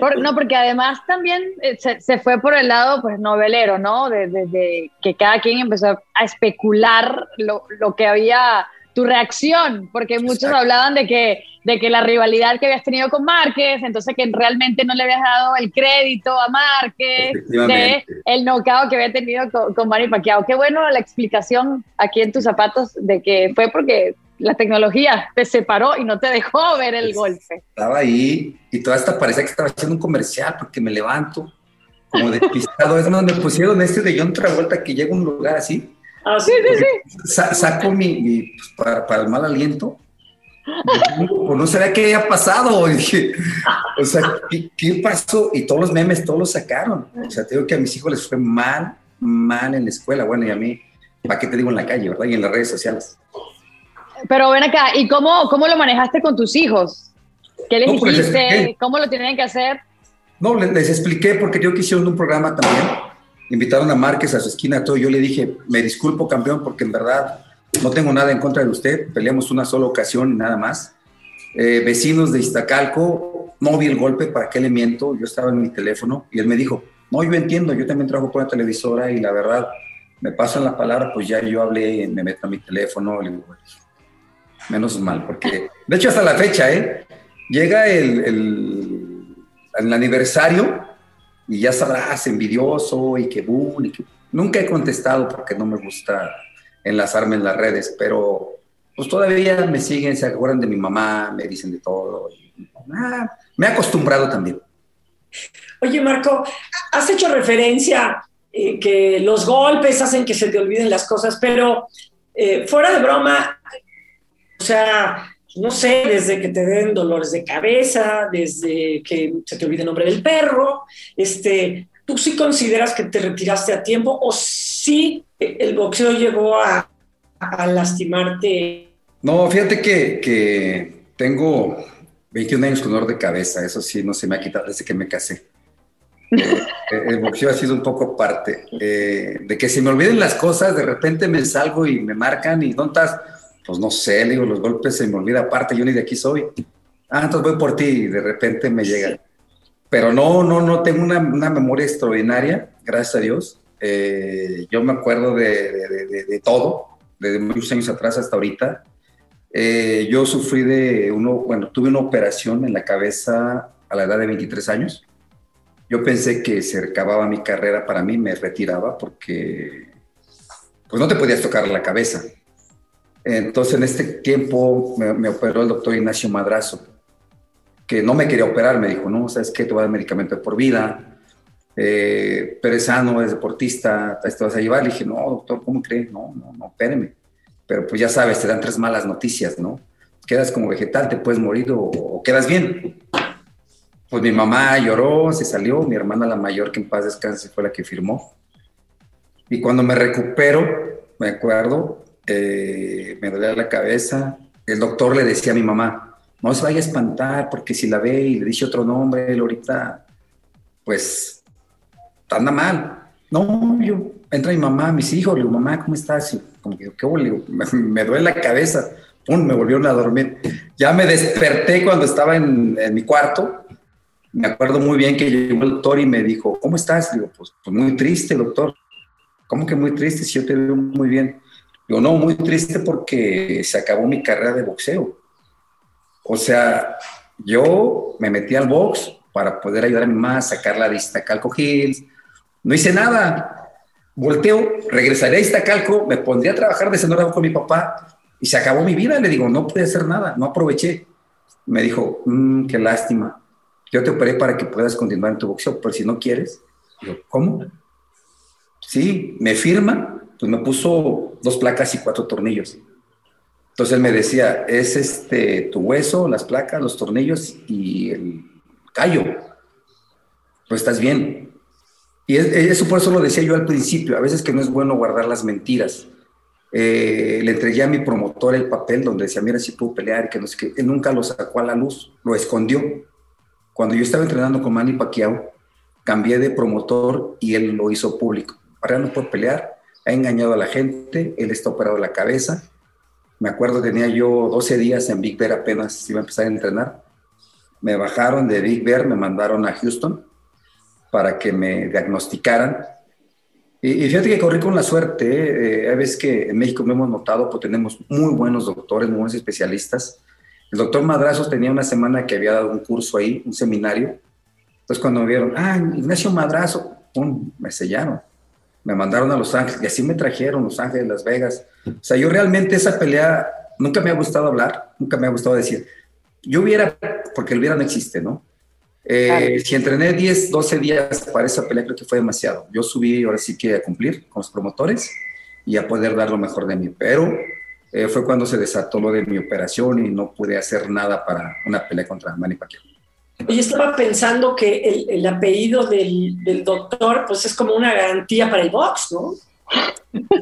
Por, no, porque además también eh, se, se, fue por el lado pues novelero, ¿no? Desde de, de que cada quien empezó a especular lo, lo, que había, tu reacción, porque muchos Exacto. hablaban de que, de que la rivalidad que habías tenido con Márquez, entonces que realmente no le habías dado el crédito a Márquez de el knockout que había tenido con, con Manny Pacquiao. Qué bueno la explicación aquí en tus zapatos de que fue porque la tecnología te separó y no te dejó ver el golpe. Estaba ahí y toda esta parecía que estaba haciendo un comercial porque me levanto como despistado. (laughs) es más, me pusieron este de John Travolta que llega a un lugar así. Ah, sí, sí, sí. Sa saco mi, mi pues, para, para, el mal aliento. Pues no sabía qué había pasado. (laughs) Y dije, o sea, ¿qué, ¿qué, pasó? Y todos los memes, todos los sacaron. O sea, te digo que a mis hijos les fue mal, mal en la escuela. Bueno, y a mí, ¿para qué te digo en la calle, verdad? Y en las redes sociales. Pero ven acá, ¿y cómo, cómo lo manejaste con tus hijos? ¿Qué les no, pues dijiste? Les ¿Cómo lo tenían que hacer? No, les, les, expliqué porque yo quisieron un programa también. Invitaron a Márquez a su esquina, todo. Yo le dije, me disculpo, campeón, porque en verdad no tengo nada en contra de usted. Peleamos una sola ocasión y nada más. Eh, vecinos de Iztacalco, no vi el golpe, ¿para qué le miento? Yo estaba en mi teléfono y él me dijo, no, yo entiendo, yo también trabajo por la televisora y la verdad, me pasan la palabra, pues ya yo hablé, me meto a mi teléfono, le digo, menos mal, porque de hecho hasta la fecha, ¿eh? Llega el, el, el aniversario y ya sabrás, envidioso y que boom, y que nunca he contestado porque no me gusta enlazarme en las redes, pero pues todavía me siguen, se acuerdan de mi mamá, me dicen de todo. Ah, me he acostumbrado también. Oye, Marco, has hecho referencia eh, que los golpes hacen que se te olviden las cosas, pero eh, fuera de broma, o sea, no sé, desde que te den dolores de cabeza, desde que se te olvide el nombre del perro, este, ¿tú sí consideras que te retiraste a tiempo o sí el boxeo llegó a, lastimarte? No, fíjate que, que, tengo 21 años con dolor de cabeza, eso sí, no se me ha quitado desde que me casé. (laughs) Eh, el boxeo ha sido un poco parte. Eh, de que se me olviden las cosas, de repente me salgo y me marcan y ¿dónde estás? Pues no sé, digo, los golpes se me olvida aparte, yo ni de aquí soy. Ah, entonces voy por ti y de repente me llega. Pero no, no, no, tengo una, una memoria extraordinaria, gracias a Dios. Eh, yo me acuerdo de, de, de, todo, desde muchos años atrás hasta ahorita. Eh, yo sufrí de uno, bueno, tuve una operación en la cabeza a la edad de 23 años. Yo pensé que se acababa mi carrera para mí, me retiraba porque pues no te podías tocar la cabeza. Entonces en este tiempo me, me operó el doctor Ignacio Madrazo, que no me quería operar, me dijo, no, sabes qué, te voy a dar medicamento por vida, eh, pero es sano, es deportista, te vas a llevar. Le dije, no, doctor, ¿cómo cree? No, no, no, espéreme. Pero pues ya sabes, te dan tres malas noticias, ¿no? Quedas como vegetal, te puedes morir o, quedas bien. Pues mi mamá lloró, se salió, mi hermana la mayor, que en paz descanse, fue la que firmó. Y cuando me recupero, me acuerdo, eh, me dolía la cabeza, el doctor le decía a mi mamá, no se vaya a espantar, porque si la ve y le dice otro nombre, él ahorita, pues anda mal. No, yo, entra mi mamá, mis hijos, le digo, mamá, ¿cómo estás? como que, ¿qué me, me, duele la cabeza. Pum, me volvieron a dormir. Ya me desperté cuando estaba en, mi cuarto. Me acuerdo muy bien que llegó el doctor y me dijo, ¿cómo estás? Digo, pues, pues, muy triste, doctor. ¿Cómo que muy triste si yo te veo muy bien? Digo, no, muy triste porque se acabó mi carrera de boxeo. O sea, yo me metí al box para poder ayudar a mi mamá a sacar la vista Calco Hills, no hice nada. Volteo, regresaré a Iztacalco, me pondría a trabajar de cenógrafo con mi papá y se acabó mi vida. Le digo, no pude hacer nada, no aproveché. Me dijo, mmm, qué lástima. Yo te operé para que puedas continuar en tu boxeo, pero si no quieres, ¿cómo? Sí, me firma, pues me puso dos placas y cuatro tornillos. Entonces me decía, es este tu hueso, las placas, los tornillos y el callo. Pues estás bien. Y eso por eso lo decía yo al principio, a veces que no es bueno guardar las mentiras. Eh, le entregué a mi promotor el papel donde decía, mira, si puedo pelear, que. Él nunca lo sacó a la luz, lo escondió. Cuando yo estaba entrenando con Manny Pacquiao, cambié de promotor y él lo hizo público. Ahora no puedo pelear, ha engañado a la gente, él está operado la cabeza. Me acuerdo, tenía yo 12 días en Big Bear apenas iba a empezar a entrenar. Me bajaron de Big Bear, me mandaron a Houston para que me diagnosticaran. Y, fíjate que corrí con la suerte, ¿eh? hay veces que en México me hemos notado, pues tenemos muy buenos doctores, muy buenos especialistas. El doctor Madrazos tenía una semana que había dado un curso ahí, un seminario. Entonces cuando me vieron, ah, Ignacio Madrazo, ¡pum! me sellaron. Me mandaron a Los Ángeles y así me trajeron Los Ángeles, Las Vegas. O sea, yo realmente esa pelea nunca me ha gustado hablar, nunca me ha gustado decir. Yo hubiera, porque el hubiera no existe, ¿no? Eh, si entrené 10, 12 días para esa pelea, creo que fue demasiado. Yo subí ahora sí que a cumplir con los promotores y a poder dar lo mejor de mí. Pero eh, fue cuando se desató lo de mi operación y no pude hacer nada para una pelea contra Manny Pacquiao. Yo estaba pensando que el, el apellido del, doctor, pues es como una garantía para el box, ¿no?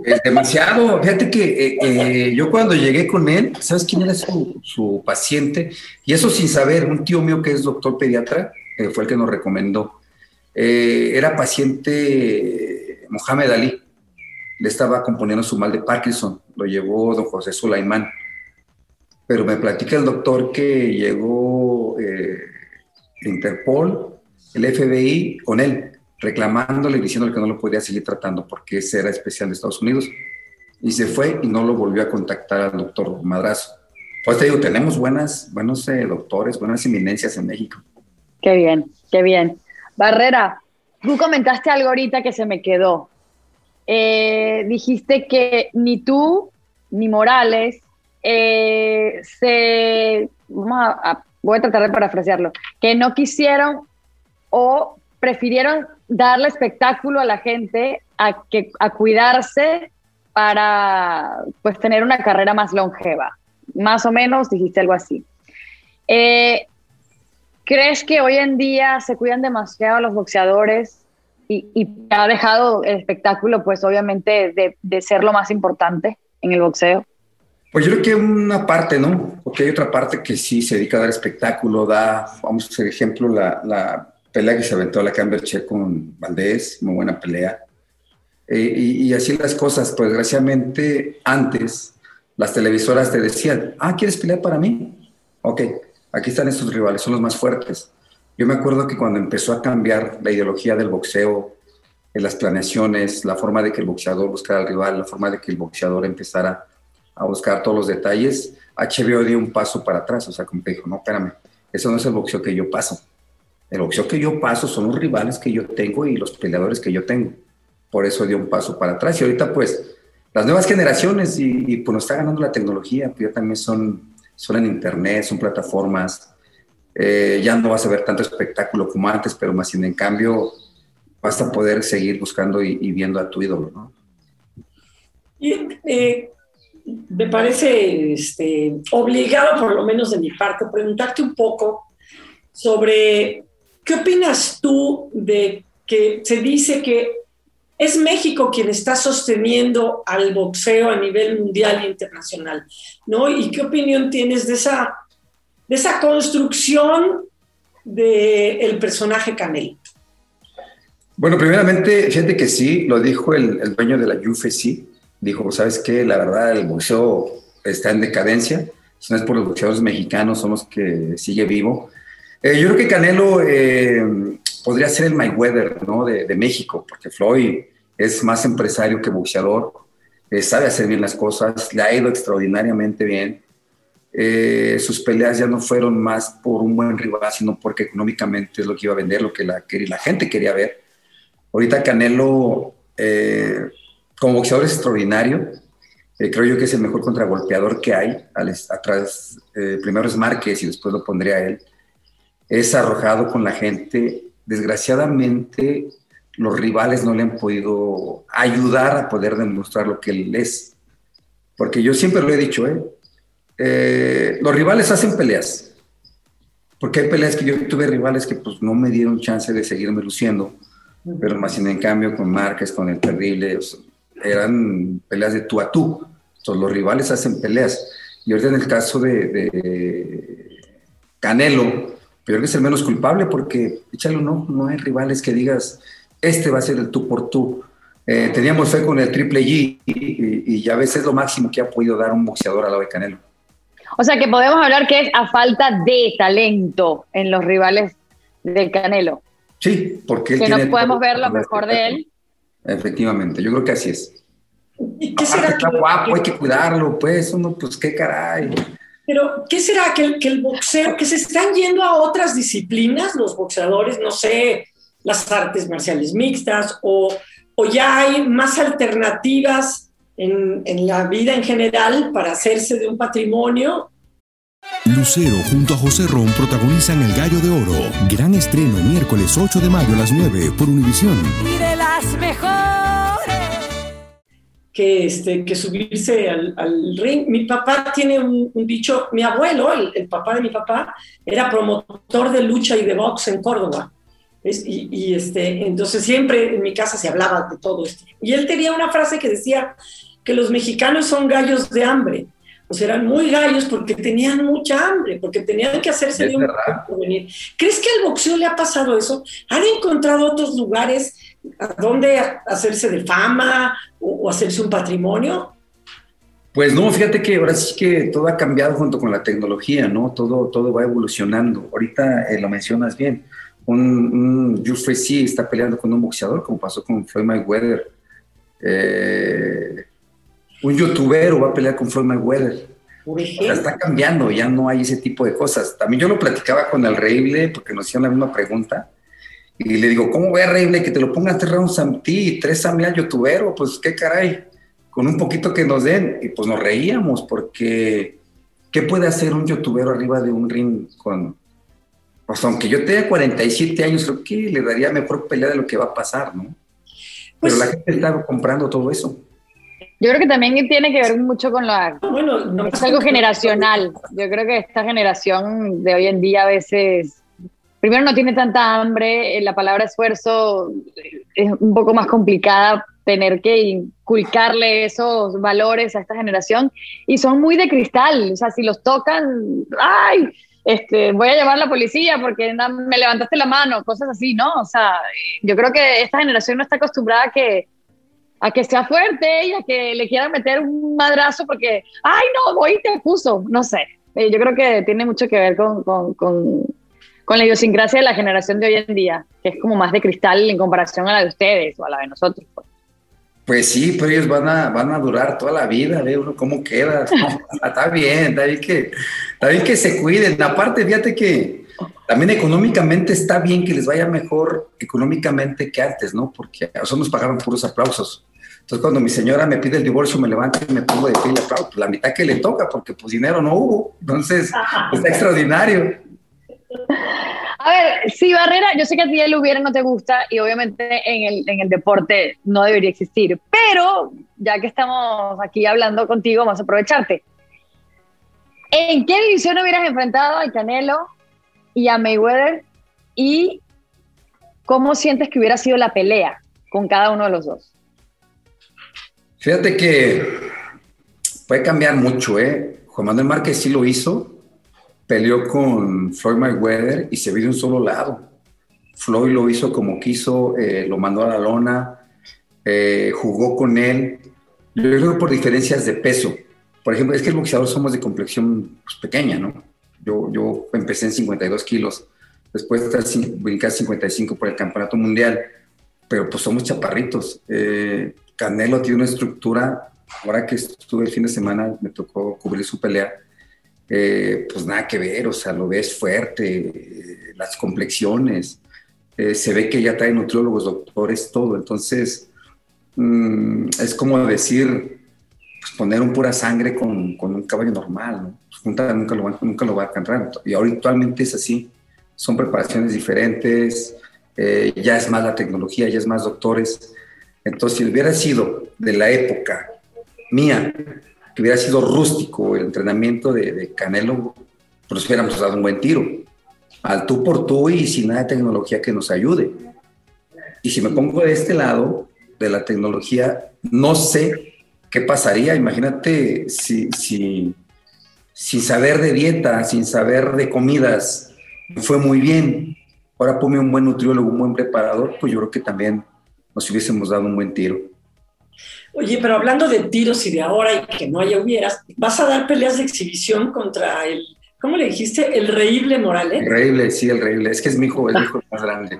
Es demasiado. Fíjate que eh, yo cuando llegué con él, ¿sabes quién era su, paciente? Y eso sin saber, un tío mío que es doctor pediatra, eh, fue el que nos recomendó. Eh, era paciente Mohamed Ali. Le estaba componiendo su mal de Parkinson. Lo llevó don José Sulaimán. Pero me platica el doctor que llegó Interpol, el FBI, con él reclamándole y diciéndole que no lo podía seguir tratando porque ese era especial de Estados Unidos. Y se fue y no lo volvió a contactar al doctor Madrazo. Pues te digo, tenemos buenas, buenos eh, doctores, buenas eminencias en México. Qué bien, qué bien. Barrera, tú comentaste algo ahorita que se me quedó. Eh, dijiste que ni tú ni Morales eh, se, voy a tratar de parafrasearlo, que no quisieron o prefirieron darle espectáculo a la gente a, que, a cuidarse para pues tener una carrera más longeva. más o menos dijiste algo así. Eh, ¿Crees que hoy en día se cuidan demasiado los boxeadores y, y ha dejado el espectáculo, pues obviamente, de, de, ser lo más importante en el boxeo? Pues yo creo que una parte, ¿no? Porque hay otra parte que sí se dedica a dar espectáculo, da, vamos hacer ejemplo, la, la pelea que se aventó la Camberche con Valdés, muy buena pelea. Eh, y, y, así las cosas, pues desgraciadamente antes las televisoras te decían, ah, ¿quieres pelear para mí? Ok, aquí están estos rivales, son los más fuertes. Yo me acuerdo que cuando empezó a cambiar la ideología del boxeo, en las planeaciones, la forma de que el boxeador buscara al rival, la forma de que el boxeador empezara a buscar todos los detalles, HBO dio un paso para atrás, o sea, como te dijo, no, espérame, eso no es el boxeo que yo paso. El boxeo que yo paso son los rivales que yo tengo y los peleadores que yo tengo. Por eso dio un paso para atrás. Y ahorita, pues, las nuevas generaciones y, pues nos está ganando la tecnología, pues ya también son son en internet, son plataformas. Eh, ya no vas a ver tanto espectáculo como antes, pero más sin en cambio vas a poder seguir buscando y, y viendo a tu ídolo, ¿no? Y, eh, me parece este, obligado, por lo menos de mi parte, preguntarte un poco sobre qué opinas tú de que se dice que es México quien está sosteniendo al boxeo a nivel mundial e internacional, ¿no? ¿Y qué opinión tienes de esa, de esa construcción del personaje Canelo? Bueno, primeramente, fíjate que sí, lo dijo el, dueño de la UFC, dijo, ¿sabes qué? La verdad, el boxeo está en decadencia, si no es por los boxeadores mexicanos, son los que sigue vivo. Eh, yo creo que Canelo eh, podría ser el Mayweather, ¿no? De, de, México, porque Floyd es más empresario que boxeador, eh, sabe hacer bien las cosas, le ha ido extraordinariamente bien. Sus peleas ya no fueron más por un buen rival, sino porque económicamente es lo que iba a vender, lo que la, la gente quería ver. Ahorita Canelo, como boxeador es extraordinario, eh, creo yo que es el mejor contragolpeador que hay. Atrás, eh, primero es Márquez y después lo pondría a él. Es arrojado con la gente. Desgraciadamente, los rivales no le han podido ayudar a poder demostrar lo que él es. Porque yo siempre lo he dicho, ¿eh? Eh, los rivales hacen peleas. Porque hay peleas que yo tuve rivales que pues no me dieron chance de seguirme luciendo, pero más sin en cambio con Márquez, con el Terrible, eran peleas de tú a tú. Entonces los rivales hacen peleas. Y ahorita en el caso de, de Canelo, pero que es el menos culpable porque, échale no, no hay rivales que digas, este va a ser el tú por tú. Eh, teníamos fe con el Triple G y, y, y, ya ves, es lo máximo que ha podido dar un boxeador al lado de Canelo. O sea que podemos hablar que es a falta de talento en los rivales del Canelo. Sí, porque él que tiene no podemos ver lo mejor de él. Efectivamente, yo creo que así es. ¿Y qué Aparte será está guapo, hay que cuidarlo, pues, uno, pues, qué caray. Pero, ¿qué será que el, que el boxeo, que se están yendo a otras disciplinas, los boxeadores, no sé, las artes marciales mixtas, o, o ya hay más alternativas en, en la vida en general para hacerse de un patrimonio? Lucero junto a José Ron protagonizan El Gallo de Oro. Gran estreno miércoles 8 de mayo a las 9 por Univisión. Y de las mejores. que, este, que subirse al, al ring. Mi papá tiene un, un dicho, mi abuelo, el, el, papá de mi papá, era promotor de lucha y de box en Córdoba. Y, este, entonces siempre en mi casa se hablaba de todo esto. Y él tenía una frase que decía que los mexicanos son gallos de hambre. Sea, eran muy gallos porque tenían mucha hambre, porque tenían que hacerse Es de un porvenir. ¿Crees que al boxeo le ha pasado eso? ¿Han encontrado otros lugares a donde hacerse de fama o, o hacerse un patrimonio? Pues no, fíjate que ahora sí que todo ha cambiado junto con la tecnología, ¿no? Todo, todo va evolucionando. Ahorita eh, lo mencionas bien. Un, un UFC está peleando con un boxeador, como pasó con Floyd Mayweather. Eh, un youtuber va a pelear con Floyd Mayweather. Ejemplo. está cambiando, ya no hay ese tipo de cosas. También yo lo platicaba con el Reible porque nos hicieron la misma pregunta. Y le digo, ¿cómo ve Reible que te lo pongan tres rounds a ti y tres a mí al youtubero? Pues qué caray, con un poquito que nos den. Y pues nos reíamos porque ¿qué puede hacer un youtubero arriba de un ring con... Pues aunque yo tenga 47 años, creo que le daría mejor pelea de lo que va a pasar, ¿no? Pues- Pero la gente está comprando todo eso. Yo creo que también tiene que ver mucho con la... Bueno, es algo generacional. Yo creo que esta generación de hoy en día a veces, primero no tiene tanta hambre, eh, la palabra esfuerzo es un poco más complicada tener que inculcarle esos valores a esta generación y son muy de cristal, o sea, si los tocan, ¡ay! Este, voy a llamar a la policía porque me levantaste la mano, cosas así, ¿no? O sea, yo creo que esta generación no está acostumbrada a que a que sea fuerte y a que le quieran meter un madrazo porque, ay, no, voy te acuso, no sé. Eh, yo creo que tiene mucho que ver con, con, con, con, la idiosincrasia de la generación de hoy en día, que es como más de cristal en comparación a la de ustedes o a la de nosotros. Pues, pues sí, pero ellos van a, van a durar toda la vida, ve uno cómo queda. (laughs) está bien, está bien, que, está que se cuiden. Aparte, fíjate que también económicamente está bien que les vaya mejor económicamente que antes, ¿no? Porque a nosotros nos pagaban puros aplausos. Entonces, cuando mi señora me pide el divorcio, me levanto y me pongo de pie y le aplaudo. Pues, la mitad que le toca, porque pues dinero no hubo. Entonces, está extraordinario. A ver, sí, Barrera, yo sé que a ti el hubiera no te gusta y obviamente en el, en el deporte no debería existir, pero ya que estamos aquí hablando contigo, vamos a aprovecharte. ¿En qué división hubieras enfrentado al Canelo y a Mayweather? ¿Y cómo sientes que hubiera sido la pelea con cada uno de los dos? Fíjate que puede cambiar mucho, ¿eh? Juan Manuel Márquez sí lo hizo, peleó con Floyd Mayweather y se vio de un solo lado. Floyd lo hizo como quiso, eh, lo mandó a la lona, eh, jugó con él. Yo creo por diferencias de peso. Por ejemplo, es que el boxeador somos de complexión pues, pequeña, ¿no? Yo, yo empecé en 52 kilos, después de brincar 55 por el campeonato mundial, pero pues somos chaparritos. Eh, Canelo tiene una estructura, ahora que estuve el fin de semana, me tocó cubrir su pelea, eh, pues nada que ver, o sea, lo ves fuerte, eh, las complexiones, eh, se ve que ya trae nutriólogos, doctores, todo, entonces mm, es como decir, pues poner un pura sangre con, un caballo normal, ¿no? Pues, nunca lo, nunca lo va a alcanzar, y ahora actualmente es así, son preparaciones diferentes, ya es más la tecnología, ya es más doctores, entonces, si hubiera sido de la época mía, que hubiera sido rústico el entrenamiento de, Canelo, pues hubiéramos dado un buen tiro. Al tú por tú y sin nada de tecnología que nos ayude. Y si me pongo de este lado de la tecnología, no sé qué pasaría. Imagínate si, si sin saber de dieta, sin saber de comidas, fue muy bien. Ahora ponme un buen nutriólogo, un buen preparador, pues yo creo que también nos hubiésemos dado un buen tiro. Oye, pero hablando de tiros y de ahora y que no haya hubieras, vas a dar peleas de exhibición contra el, ¿cómo le dijiste? El Reíble Morales. El Reíble, sí, el Reíble. Es que es mi hijo, el hijo más grande.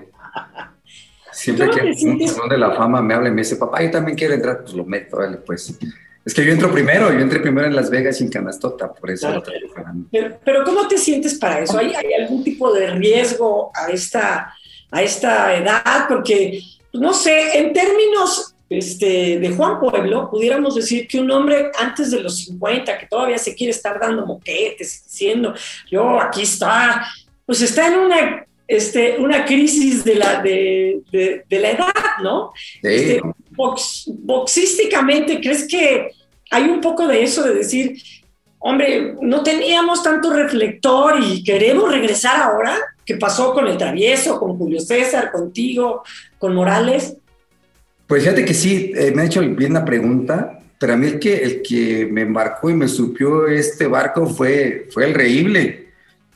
(laughs) Siempre que un salón de la fama me habla y me dice, papá, yo también quiero entrar, pues lo meto, dale, pues. Es que yo entro primero, yo entré primero en Las Vegas sin canastota, por eso lo traigo pero, pero, ¿cómo te sientes para eso? ¿Hay, ¿Hay, algún tipo de riesgo a esta, a esta edad? Porque no sé, en términos este, de Juan Pueblo, pudiéramos decir que un hombre antes de los 50, que todavía se quiere estar dando moquetes, diciendo, yo aquí está, pues está en una, este, una crisis de la, de, la edad, ¿no? Este, boxísticamente, ¿crees que hay un poco de eso de decir, hombre, no teníamos tanto reflector y queremos regresar ahora? ¿Qué pasó con el travieso, con Julio César, contigo, con Morales? Pues fíjate que sí, eh, me ha hecho bien la pregunta, pero a mí el que, el que me embarcó y me supió este barco fue, fue el reíble.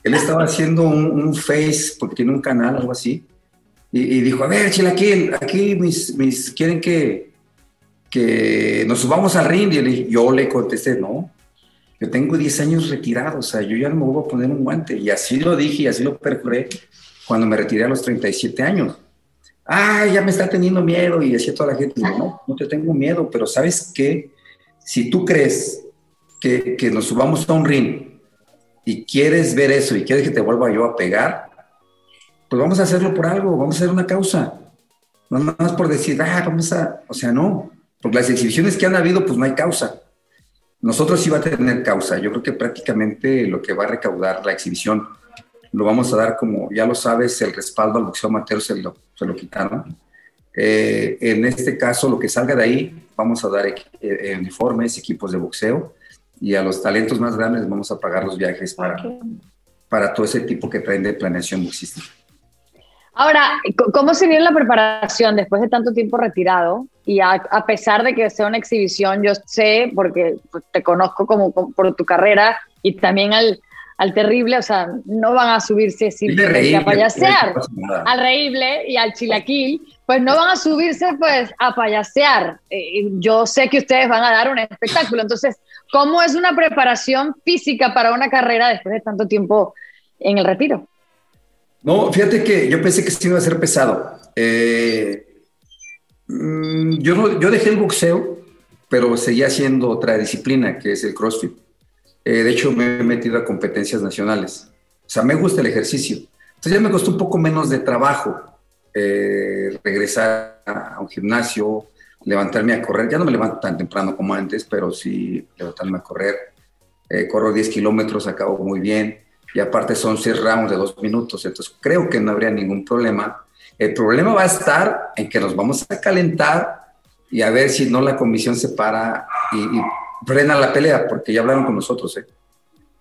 Él (laughs) estaba haciendo un, face, porque tiene un canal, algo así, y, dijo, a ver, Chilaquil, aquí mis, mis quieren que, que nos subamos al ring. Y yo le contesté, no, yo tengo 10 años retirado, o sea, yo ya no me voy a poner un guante. Y así lo dije y así lo perjuré cuando me retiré a los 37 años. Ah, ya me está teniendo miedo y decía toda la gente, no, no te tengo miedo, pero ¿sabes qué? Si tú crees que, que nos subamos a un ring y quieres ver eso y quieres que te vuelva yo a pegar, pues vamos a hacerlo por algo, vamos a hacer una causa. No nada más por decir, ah, vamos a, o sea, no, porque las exhibiciones que han habido, pues no hay causa. Nosotros sí va a tener causa. Yo creo que prácticamente lo que va a recaudar la exhibición lo vamos a dar como, ya lo sabes, el respaldo al boxeo amateur se lo, se lo quitaron. Eh, en este caso, lo que salga de ahí, vamos a dar eh, uniformes, equipos de boxeo y a los talentos más grandes vamos a pagar los viajes para, para todo ese tipo que traen de planeación boxística. Ahora, ¿cómo sería la preparación después de tanto tiempo retirado? Y a, pesar de que sea una exhibición, yo sé, porque pues, te conozco como, por tu carrera y también al, al terrible, o sea, no van a subirse simplemente a payasear, al reíble y al chilaquil, pues no van a subirse pues a payasear. Eh, yo sé que ustedes van a dar un espectáculo, entonces, ¿cómo es una preparación física para una carrera después de tanto tiempo en el retiro? No, fíjate que yo pensé que sí iba a ser pesado. Eh, mm, yo, yo dejé el boxeo, pero seguía haciendo otra disciplina, que es el CrossFit. Eh, de hecho, me he metido a competencias nacionales. O sea, me gusta el ejercicio. Entonces ya me costó un poco menos de trabajo eh, regresar a un gimnasio, levantarme a correr. Ya no me levanto tan temprano como antes, pero sí levantarme a correr. corro 10 kilómetros, acabo muy bien y aparte son seis rounds de dos minutos, entonces creo que no habría ningún problema. El problema va a estar en que nos vamos a calentar y a ver si no la comisión se para y, frena la pelea, porque ya hablaron con nosotros, ¿eh?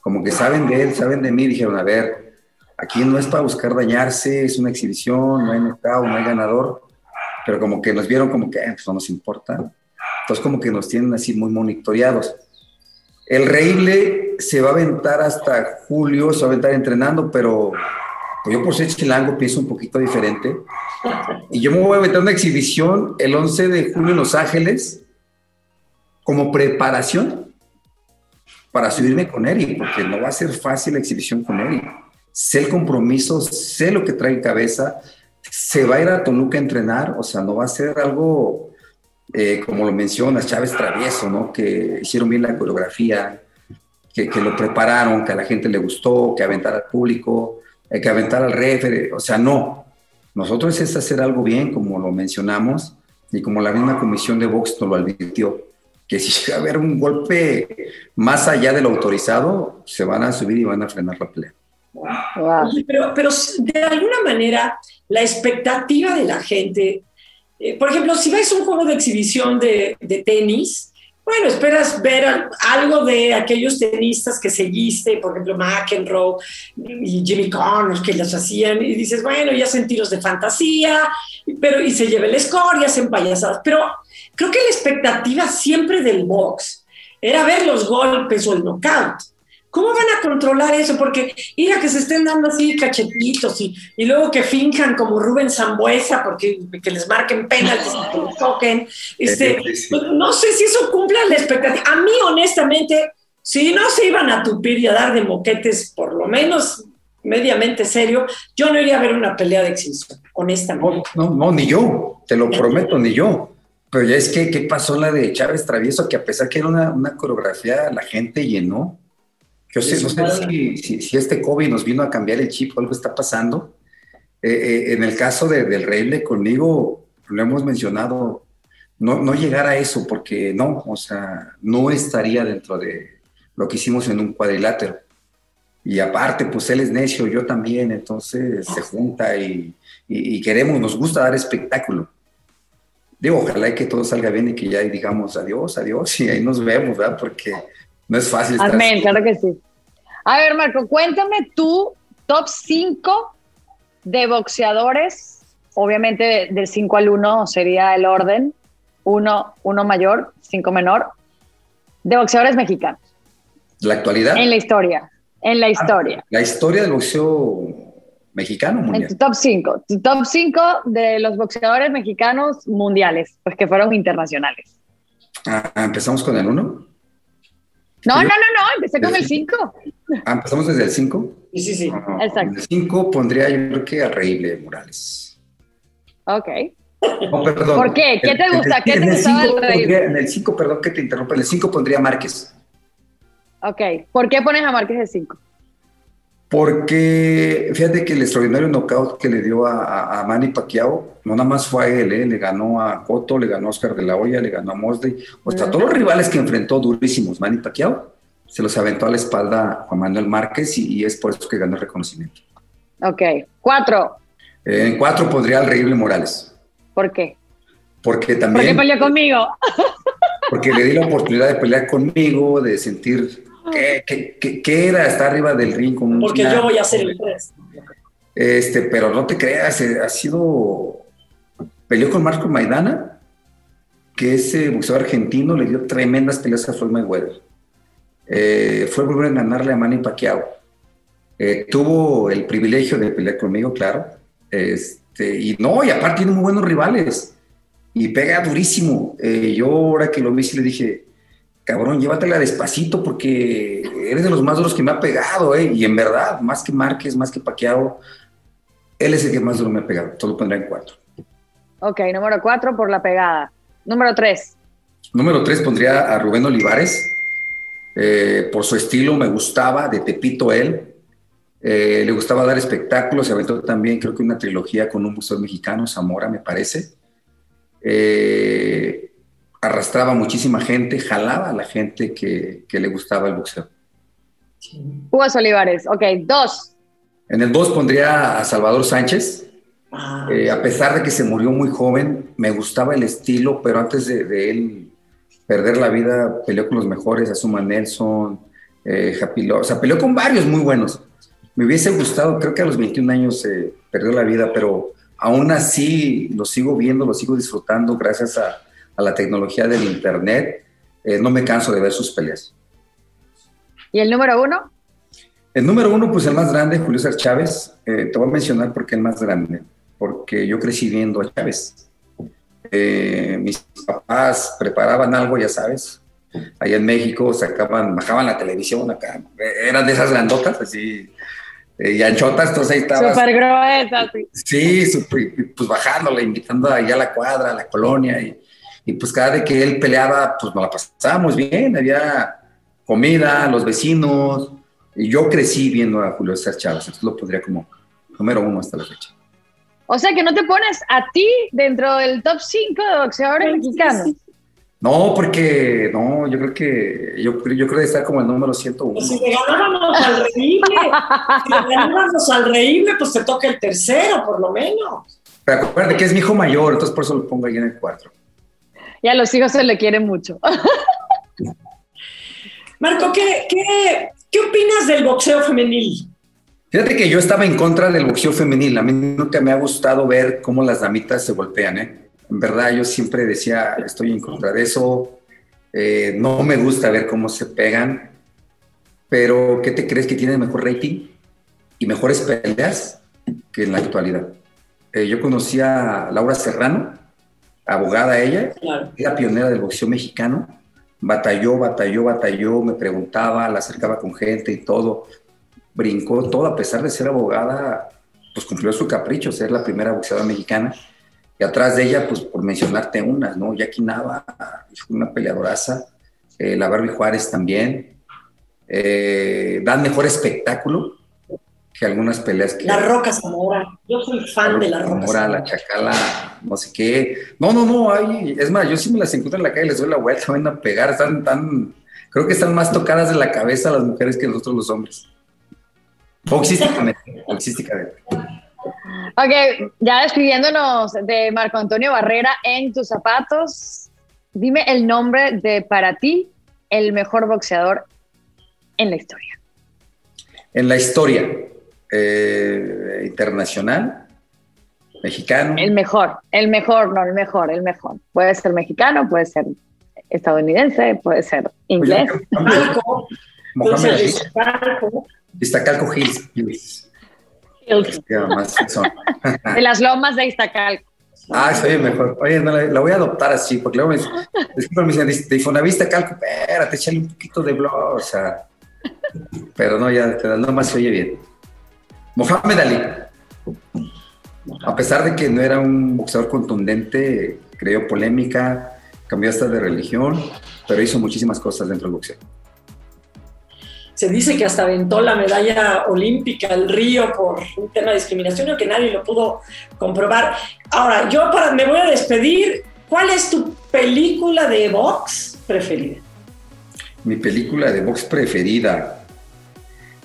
como que saben de él, saben de mí, dijeron, a ver, aquí no es para buscar dañarse, es una exhibición, no hay mercado, no hay ganador, pero como que nos vieron como que eh, pues no nos importa. Entonces como que nos tienen así muy monitoreados. El Reíble se va a aventar hasta julio, se va a aventar entrenando, pero yo por ser chilango pienso un poquito diferente. Y yo me voy a aventar una exhibición el 11 de julio en Los Ángeles como preparación para subirme con Eric, porque no va a ser fácil la exhibición con Eric. Sé el compromiso, sé lo que trae en cabeza, se va a ir a Toluca a entrenar, o sea, no va a ser algo eh, como lo mencionas, Chávez Travieso, ¿no? Que hicieron bien la coreografía, que, que, lo prepararon, que a la gente le gustó, que aventara al público, eh, que aventara al referee, o sea, no. Nosotros es hacer algo bien, como lo mencionamos, y como la misma comisión de box nos lo advirtió, que si llega a haber un golpe más allá de lo autorizado, se van a subir y van a frenar la pelea. Pero, pero de alguna manera, la expectativa de la gente eh, por ejemplo, si ves un juego de exhibición de, tenis, bueno, esperas ver algo de aquellos tenistas que seguiste, por ejemplo, McEnroe y Jimmy Connors, que los hacían, y dices, bueno, ya hacen tiros de fantasía, pero y se lleva el score y hacen payasadas. Pero creo que la expectativa siempre del box era ver los golpes o el knockout. ¿Cómo van a controlar eso? Porque ir a que se estén dando así cachetitos y, y luego que finjan como Rubén Zambuesa porque que les marquen penaltis y que los (laughs) toquen. Este, pues, no sé si eso cumpla la expectativa. A mí, honestamente, si no se iban a tupir y a dar de moquetes, por lo menos mediamente serio, yo no iría a ver una pelea de exhibición, honestamente. No, no, ni yo, te lo prometo, ni yo. Pero ya es que, ¿qué pasó la de Chávez Travieso? Que a pesar que era una, una coreografía, la gente llenó. Yo sé, no sé si, si, este COVID nos vino a cambiar el chip o algo está pasando. Eh, eh, en el caso de, del Reble conmigo, lo hemos mencionado, no, no llegar a eso, porque no, o sea, no estaría dentro de lo que hicimos en un cuadrilátero. Y aparte, pues él es necio, yo también, entonces se junta y, y, queremos, nos gusta dar espectáculo. Digo, ojalá que todo salga bien y que ya digamos adiós, adiós y ahí nos vemos, ¿verdad? Porque no es fácil. Amén, claro que sí. A ver, Marco, cuéntame tú, top 5 de boxeadores, obviamente del 5 al 1 sería el orden, 1 uno, mayor, 5 menor, de boxeadores mexicanos. ¿La actualidad? En la historia, en la historia. la historia del boxeo mexicano mundial. En tu top 5, tu top 5 de los boxeadores mexicanos mundiales, pues que fueron internacionales. Ah, empezamos con el 1. No, no, no, no, empecé con el 5. Ah, empezamos desde el 5. Sí, sí, sí. Exacto. el 5 pondría yo creo que a Reíble Morales. Ok. No, perdón. ¿Por qué? ¿Qué te gusta? ¿Qué te gustaba del Reíble? En el 5, perdón que te interrumpa, en el 5 pondría a Márquez. Ok. ¿Por qué pones a Márquez de 5? Porque fíjate que el extraordinario knockout que le dio a, a, Manny Pacquiao, no nada más fue a él, ¿eh? le ganó a Cotto, le ganó a Oscar de la Hoya, le ganó a Mosley, o sea, todos los rivales que enfrentó durísimos Manny Pacquiao, se los aventó a la espalda Juan Manuel Márquez y, es por eso que ganó el reconocimiento. Ok, cuatro. en cuatro pondría al Reíble Morales. ¿Por qué? Porque también... ¿Por qué peleó conmigo? Porque le di la oportunidad de pelear conmigo, de sentir qué, era estar arriba del ring. Con Porque yo voy a hacer el tres. Este, pero no te creas, eh, ha sido... Peleó con Marco Maidana, que ese boxeador argentino le dio tremendas peleas a Floyd Mayweather. Eh, fue volver a ganarle a Manny Pacquiao. Eh, tuvo el privilegio de pelear conmigo, claro. Este, y no, y aparte tiene muy buenos rivales. Y pega durísimo. Eh, yo ahora que lo vi, le dije, cabrón, llévatela despacito porque eres de los más duros que me ha pegado, ¿eh? Y en verdad, más que Márquez, más que Pacquiao, él es el que más duro me ha pegado. Todo lo pondrá en cuatro. Ok, número cuatro por la pegada. Número tres. Número tres pondría a Rubén Olivares. Eh, por su estilo me gustaba, de Tepito él. Eh, le gustaba dar espectáculos, se aventó también creo que una trilogía con un boxeador mexicano, Zamora me parece. Eh, arrastraba muchísima gente, jalaba a la gente que, le gustaba el boxeo. Hugo Olivares, ok, dos. En el dos pondría a Salvador Sánchez. Ah. a pesar de que se murió muy joven, me gustaba el estilo, pero antes de él perder la vida, peleó con los mejores, Azuma Nelson, eh, o sea, peleó con varios muy buenos. Me hubiese gustado, creo que a los 21 años eh, perdió la vida, pero aún así lo sigo viendo, lo sigo disfrutando gracias a, la tecnología del Internet. Eh, no me canso de ver sus peleas. ¿Y el número uno? El número uno, pues el más grande, Julio César Chávez. Eh, te voy a mencionar por qué el más grande. Porque yo crecí viendo a Chávez. Eh, mis papás preparaban algo, ya sabes, allá en México sacaban, bajaban la televisión acá, eran de esas grandotas, así, y anchotas, entonces ahí estaba. Súper gruesas, sí. Sí, pues bajándola, invitando allá a la cuadra, a la colonia, y, y pues cada vez que él peleaba, pues nos la pasábamos bien, había comida, los vecinos, y yo crecí viendo a Julio César Chávez, entonces lo pondría como número uno hasta la fecha. O sea que no te pones a ti dentro del top 5 de boxeadores mexicanos. No, porque no, yo creo que yo, yo creo que está como el número 101. Pues si le ganábamos al reíble, si le ganábamos al reíble, pues te toca el tercero, por lo menos. Pero acuérdate que es mi hijo mayor, entonces por eso lo pongo ahí en el 4. Y a los hijos se le quiere mucho. (laughs) Marco, ¿qué, qué, qué opinas del boxeo femenil? Fíjate que yo estaba en contra del boxeo femenil. A mí nunca me ha gustado ver cómo las damitas se golpean, ¿eh? En verdad, yo siempre decía, estoy en contra de eso. Eh, no me gusta ver cómo se pegan. Pero, ¿qué te crees que tiene mejor rating y mejores peleas que en la actualidad? Eh, yo conocí a Laura Serrano, abogada ella, era pionera del boxeo mexicano. Batalló, batalló, batalló, me preguntaba, la acercaba con gente y todo brincó todo, a pesar de ser abogada, pues cumplió su capricho, ser la primera boxeadora mexicana. Y atrás de ella, pues por mencionarte unas, ¿no? Jackie Nava, una peleadoraza, eh, la Barbie Juárez también. Eh, dan mejor espectáculo que algunas peleas que... La Roca Zamora, yo soy fan de la Roca Zamora. La Chacala, no sé qué. No, no, no, hay, es más, yo sí me las encuentro en la calle, les doy la vuelta, (laughs) van a pegar, están tan... Creo que están más tocadas de la cabeza las mujeres que nosotros los hombres. Boxísticamente, boxísticamente. (laughs) Ok, ya despidiéndonos de Marco Antonio Barrera en tus zapatos, dime el nombre de para ti el mejor boxeador en la historia. En la historia eh, internacional, mexicano. El mejor, el mejor, no, el mejor, el mejor. Puede ser mexicano, puede ser estadounidense, puede ser inglés. Iztacalco Hills. Hills. (laughs) de las lomas de Iztacalco. Ah, soy mejor. Oye, no, la, voy a adoptar así, porque luego me, que me dicen, de Infonavista Calco, espérate, échale un poquito de blog, o sea. Pero no, ya, no más se oye bien. Mohamed Ali. A pesar de que no era un boxeador contundente, creó polémica, cambió hasta de religión, pero hizo muchísimas cosas dentro del boxeo se dice que hasta aventó la medalla olímpica al río por un tema de discriminación, que nadie lo pudo comprobar. Ahora, yo para, me voy a despedir. ¿Cuál es tu película de box preferida? Mi película de box preferida.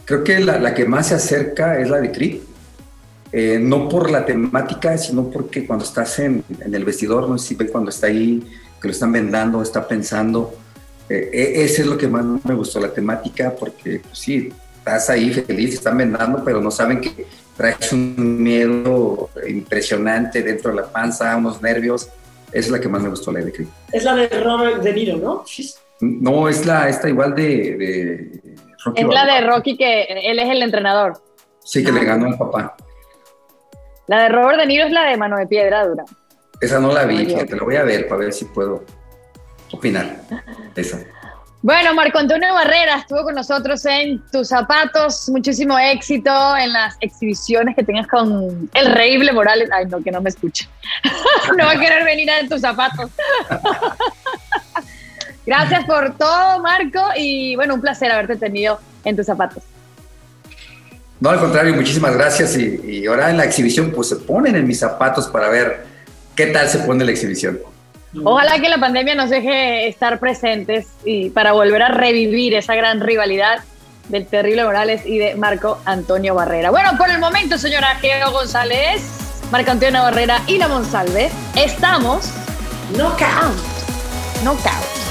Creo que la, que más se acerca es la de Creed. eh, no por la temática, sino porque cuando estás en, el vestidor, no sé si ven cuando está ahí, que lo están vendando, está pensando. Eh, e, ese es lo que más me gustó, la temática, porque pues, sí, estás ahí feliz, están vendando, pero no saben que traes un miedo impresionante dentro de la panza, unos nervios. Esa es la que más me gustó, la de Es la de Robert De Niro, ¿no? No, es la, esta igual de, Rocky. Es la de Rocky que él es el entrenador. Sí, que le ganó al papá. La de Robert De Niro es la de Mano de Piedra Dura. Esa no la vi, te la voy a ver para ver si puedo opinar. Esa. Bueno, Marco Antonio Barrera estuvo con nosotros en Tus Zapatos. Muchísimo éxito en las exhibiciones que tengas con el Reible Morales. Ay, no, que no me escuche. (laughs) no va a querer venir a Tus Zapatos. (laughs) Gracias por todo, Marco. Y bueno, un placer haberte tenido en Tus Zapatos. No, al contrario, muchísimas gracias. Y, ahora en la exhibición, pues se ponen en mis zapatos para ver qué tal se pone la exhibición. Ojalá que la pandemia nos deje estar presentes y para volver a revivir esa gran rivalidad del terrible Morales y de Marco Antonio Barrera. Bueno, por el momento, señora Geo González, Marco Antonio Barrera y la Monsalve, estamos knockout. Knockout.